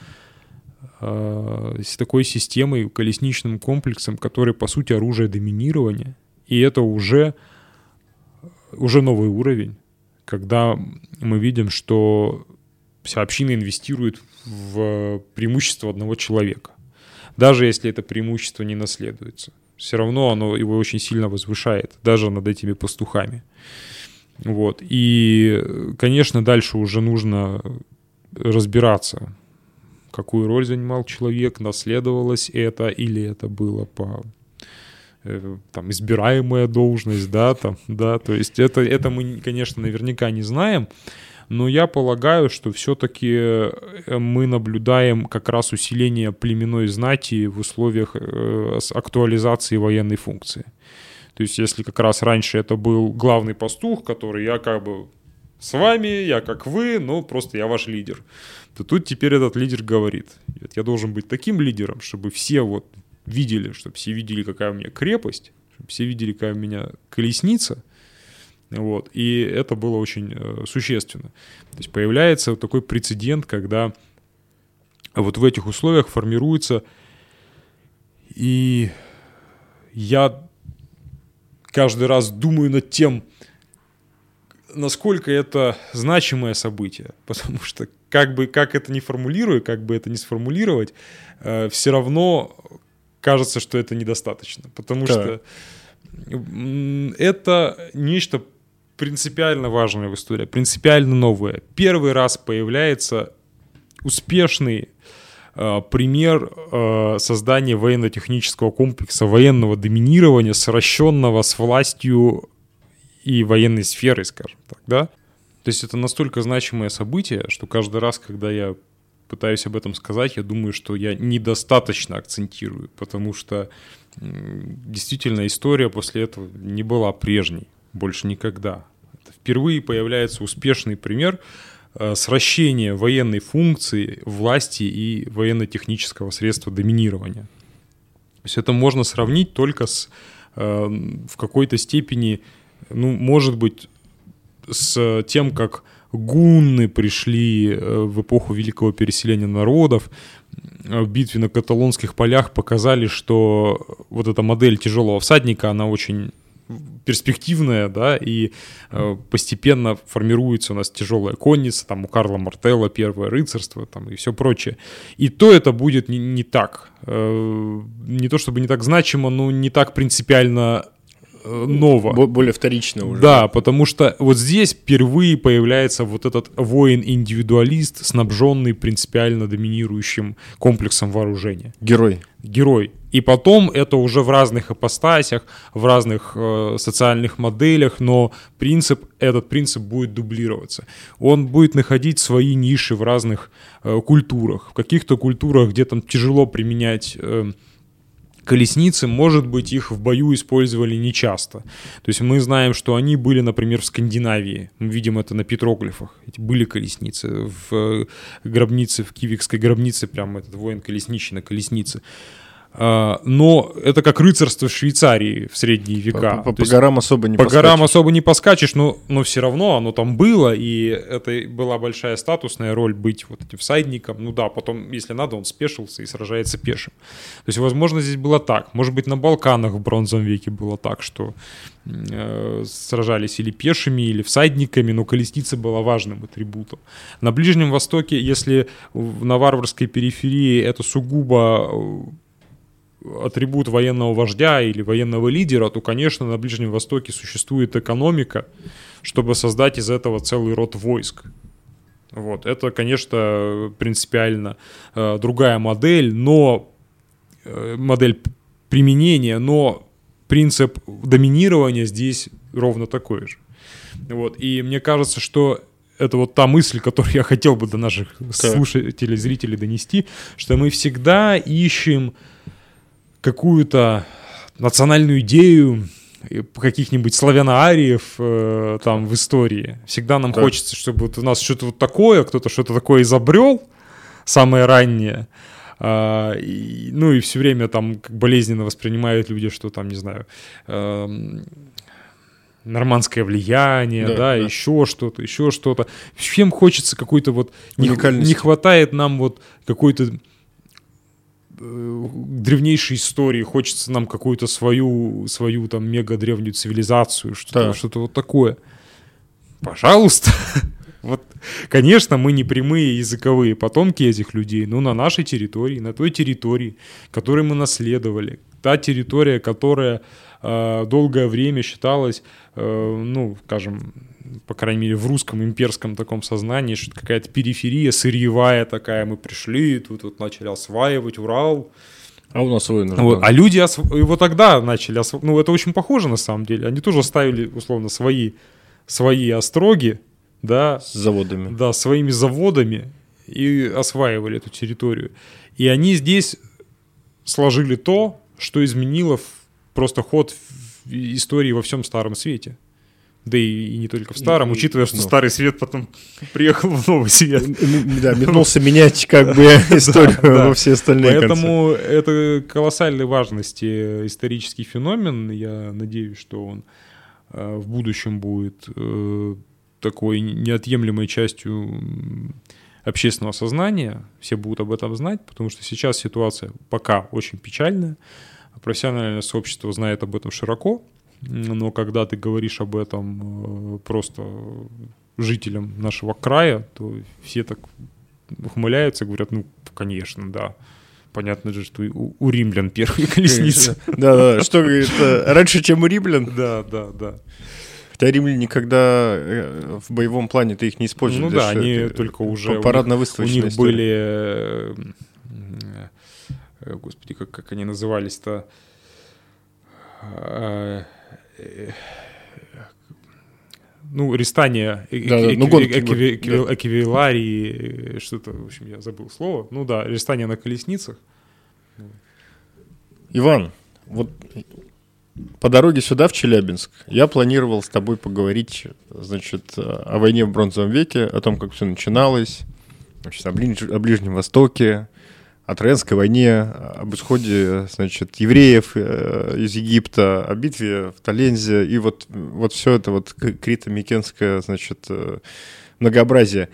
э, с такой системой, колесничным комплексом, который, по сути, оружие доминирования. И это уже, уже новый уровень, когда мы видим, что вся община инвестирует в преимущество одного человека. Даже если это преимущество не наследуется. Все равно оно его очень сильно возвышает, даже над этими пастухами. Вот. И, конечно, дальше уже нужно разбираться, какую роль занимал человек, наследовалось это или это было по э, там избираемая должность, да, там, да, то есть это, это мы, конечно, наверняка не знаем, но я полагаю, что все-таки э, мы наблюдаем как раз усиление племенной знати в условиях э, актуализации военной функции. То есть если как раз раньше это был главный пастух, который я как бы с вами, я как вы, но просто я ваш лидер, то тут теперь этот лидер говорит, я должен быть таким лидером, чтобы все вот видели, чтобы все видели, какая у меня крепость, чтобы все видели, какая у меня колесница, Вот. И это было очень э, существенно. То есть появляется вот такой прецедент, когда вот в этих условиях формируется и я каждый раз думаю над тем, насколько это значимое событие, потому что как бы как это не формулирую, как бы это не сформулировать, э, все равно кажется, что это недостаточно, потому да. что это нечто принципиально важное в истории, принципиально новое. Первый раз появляется успешный пример э, создания военно-технического комплекса военного доминирования, сращенного с властью и военной сферой, скажем так, да? То есть это настолько значимое событие, что каждый раз, когда я пытаюсь об этом сказать, я думаю, что я недостаточно акцентирую, потому что действительно история после этого не была прежней, больше никогда. Впервые появляется успешный пример э, сращения военной функции, власти и военно-технического средства доминирования. То есть это можно сравнить только с э, в какой-то степени, ну, может быть, с тем, как гунны пришли э, в эпоху великого переселения народов, в битве на каталонских полях показали, что вот эта модель тяжелого всадника, она очень перспективная, да, и э, постепенно формируется у нас тяжелая конница, там у Карла Мартелла первое рыцарство, там и все прочее. И то это будет не, не так, э, не то чтобы не так значимо, но не так принципиально Э, ново. Более вторично уже. Да, потому что вот здесь впервые появляется вот этот воин-индивидуалист, снабженный принципиально доминирующим комплексом вооружения. Герой. Герой. И потом это уже в разных ипостасях, в разных э, социальных моделях, но принцип, этот принцип будет дублироваться. Он будет находить свои ниши в разных э, культурах. В каких-то культурах, где там тяжело применять... Э, колесницы, может быть, их в бою использовали нечасто. То есть мы знаем, что они были, например, в Скандинавии. Мы видим это на петроглифах. Эти были колесницы. В э, гробнице, в Кивикской гробнице, прям этот воин колесничий на колеснице. А, но это как рыцарство в Швейцарии в средние века. По, по, по горам особо не По поскачешь. горам особо не поскачешь, но, но все равно оно там было, и это была большая статусная роль быть вот этим всадником. Ну да, потом, если надо, он спешился и сражается пешим. То есть, возможно, здесь было так. Может быть, на Балканах в бронзовом веке было так, что э, сражались или пешими, или всадниками, но колесница была важным атрибутом. На Ближнем Востоке, если на варварской периферии это сугубо атрибут военного вождя или военного лидера, то, конечно, на Ближнем Востоке существует экономика, чтобы создать из этого целый род войск. Вот. Это, конечно, принципиально э, другая модель, но э, модель применения, но принцип доминирования здесь ровно такой же. Вот. И мне кажется, что это вот та мысль, которую я хотел бы до наших так. слушателей, зрителей донести, что мы всегда ищем какую-то национальную идею каких-нибудь славяно-ариев э, там в истории. Всегда нам так. хочется, чтобы вот у нас что-то вот такое, кто-то что-то такое изобрел, самое раннее. Uh, и, ну и все время там болезненно воспринимают люди, что там, не знаю, uh, нормандское влияние, да, да, да. еще что-то, еще что-то. Всем хочется какой-то вот... Не, не хватает нам вот какой-то Э, древнейшей истории, хочется нам какую-то свою, свою там мега древнюю цивилизацию, что-то, да. что-то вот такое. Пожалуйста. Вот, конечно, мы не прямые языковые потомки этих людей, но на нашей территории, на той территории, которую мы наследовали, та территория, которая э, долгое время считалась, э, ну, скажем, по крайней мере, в русском имперском таком сознании, что какая-то периферия сырьевая такая, мы пришли, тут вот начали осваивать Урал, а у нас свой вот, А люди осв... его тогда начали осв... Ну, это очень похоже на самом деле. Они тоже ставили, условно, свои, свои остроги, да. С заводами. Да, своими заводами и осваивали эту территорию. И они здесь сложили то, что изменило просто ход истории во всем Старом Свете да и, и не только в старом, и, учитывая, что ну. старый свет потом приехал в новый свет. Да, метнулся менять как бы историю во все остальные Поэтому это колоссальной важности исторический феномен. Я надеюсь, что он в будущем будет такой неотъемлемой частью общественного сознания, все будут об этом знать, потому что сейчас ситуация пока очень печальная, профессиональное сообщество знает об этом широко, но когда ты говоришь об этом просто жителям нашего края, то все так ухмыляются, говорят, ну, конечно, да. Понятно же, что у, у римлян первые колесницы. Да, да, что говорит, э, раньше, чем у римлян? Да, да, да. Хотя римляне никогда э, в боевом плане ты их не использовали. Ну да, они только уже... Парадно-выставочная У них были... Э, господи, как, как они назывались-то? Ну, рестание, да, да, эквивиларии, что-то, в общем, я забыл слово. Ну да, рестание на колесницах. Иван, вот по дороге сюда, в Челябинск, я планировал с тобой поговорить, значит, о войне в бронзовом веке, о том, как все начиналось, значит, о, ближ... о Ближнем Востоке, о Троянской войне, об исходе, значит, евреев э, из Египта, о битве в Талензе, и вот, вот все это вот крито-микенское, значит, э, многообразие.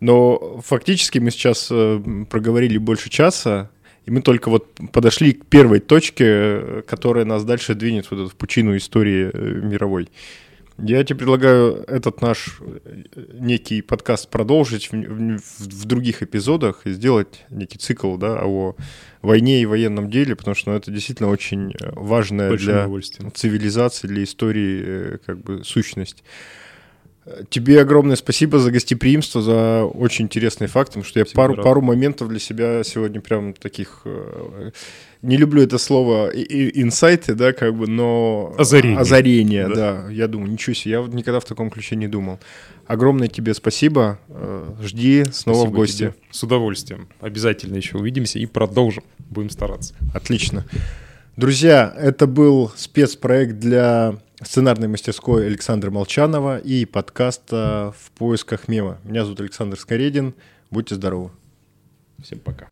Но фактически мы сейчас э, проговорили больше часа, и мы только вот подошли к первой точке, которая нас дальше двинет вот в пучину истории мировой. Я тебе предлагаю этот наш э, некий подкаст продолжить в, в, в других эпизодах и сделать некий цикл да, о войне и военном деле, потому что ну, это действительно очень э, важная для цивилизации, для истории э, как бы сущность. Тебе огромное спасибо за гостеприимство, за очень интересные факты, потому что я пару, пару моментов для себя сегодня прям таких не люблю это слово инсайты, да, как бы, но... Озарение. Озарение, да. да. Я думаю, ничего себе, я вот никогда в таком ключе не думал. Огромное тебе спасибо. Э, жди снова спасибо в гости. Тебе. С удовольствием. Обязательно еще увидимся и продолжим. Будем стараться. Отлично. Друзья, это был спецпроект для сценарной мастерской Александра Молчанова и подкаста «В поисках мема». Меня зовут Александр Скоредин. Будьте здоровы. Всем пока.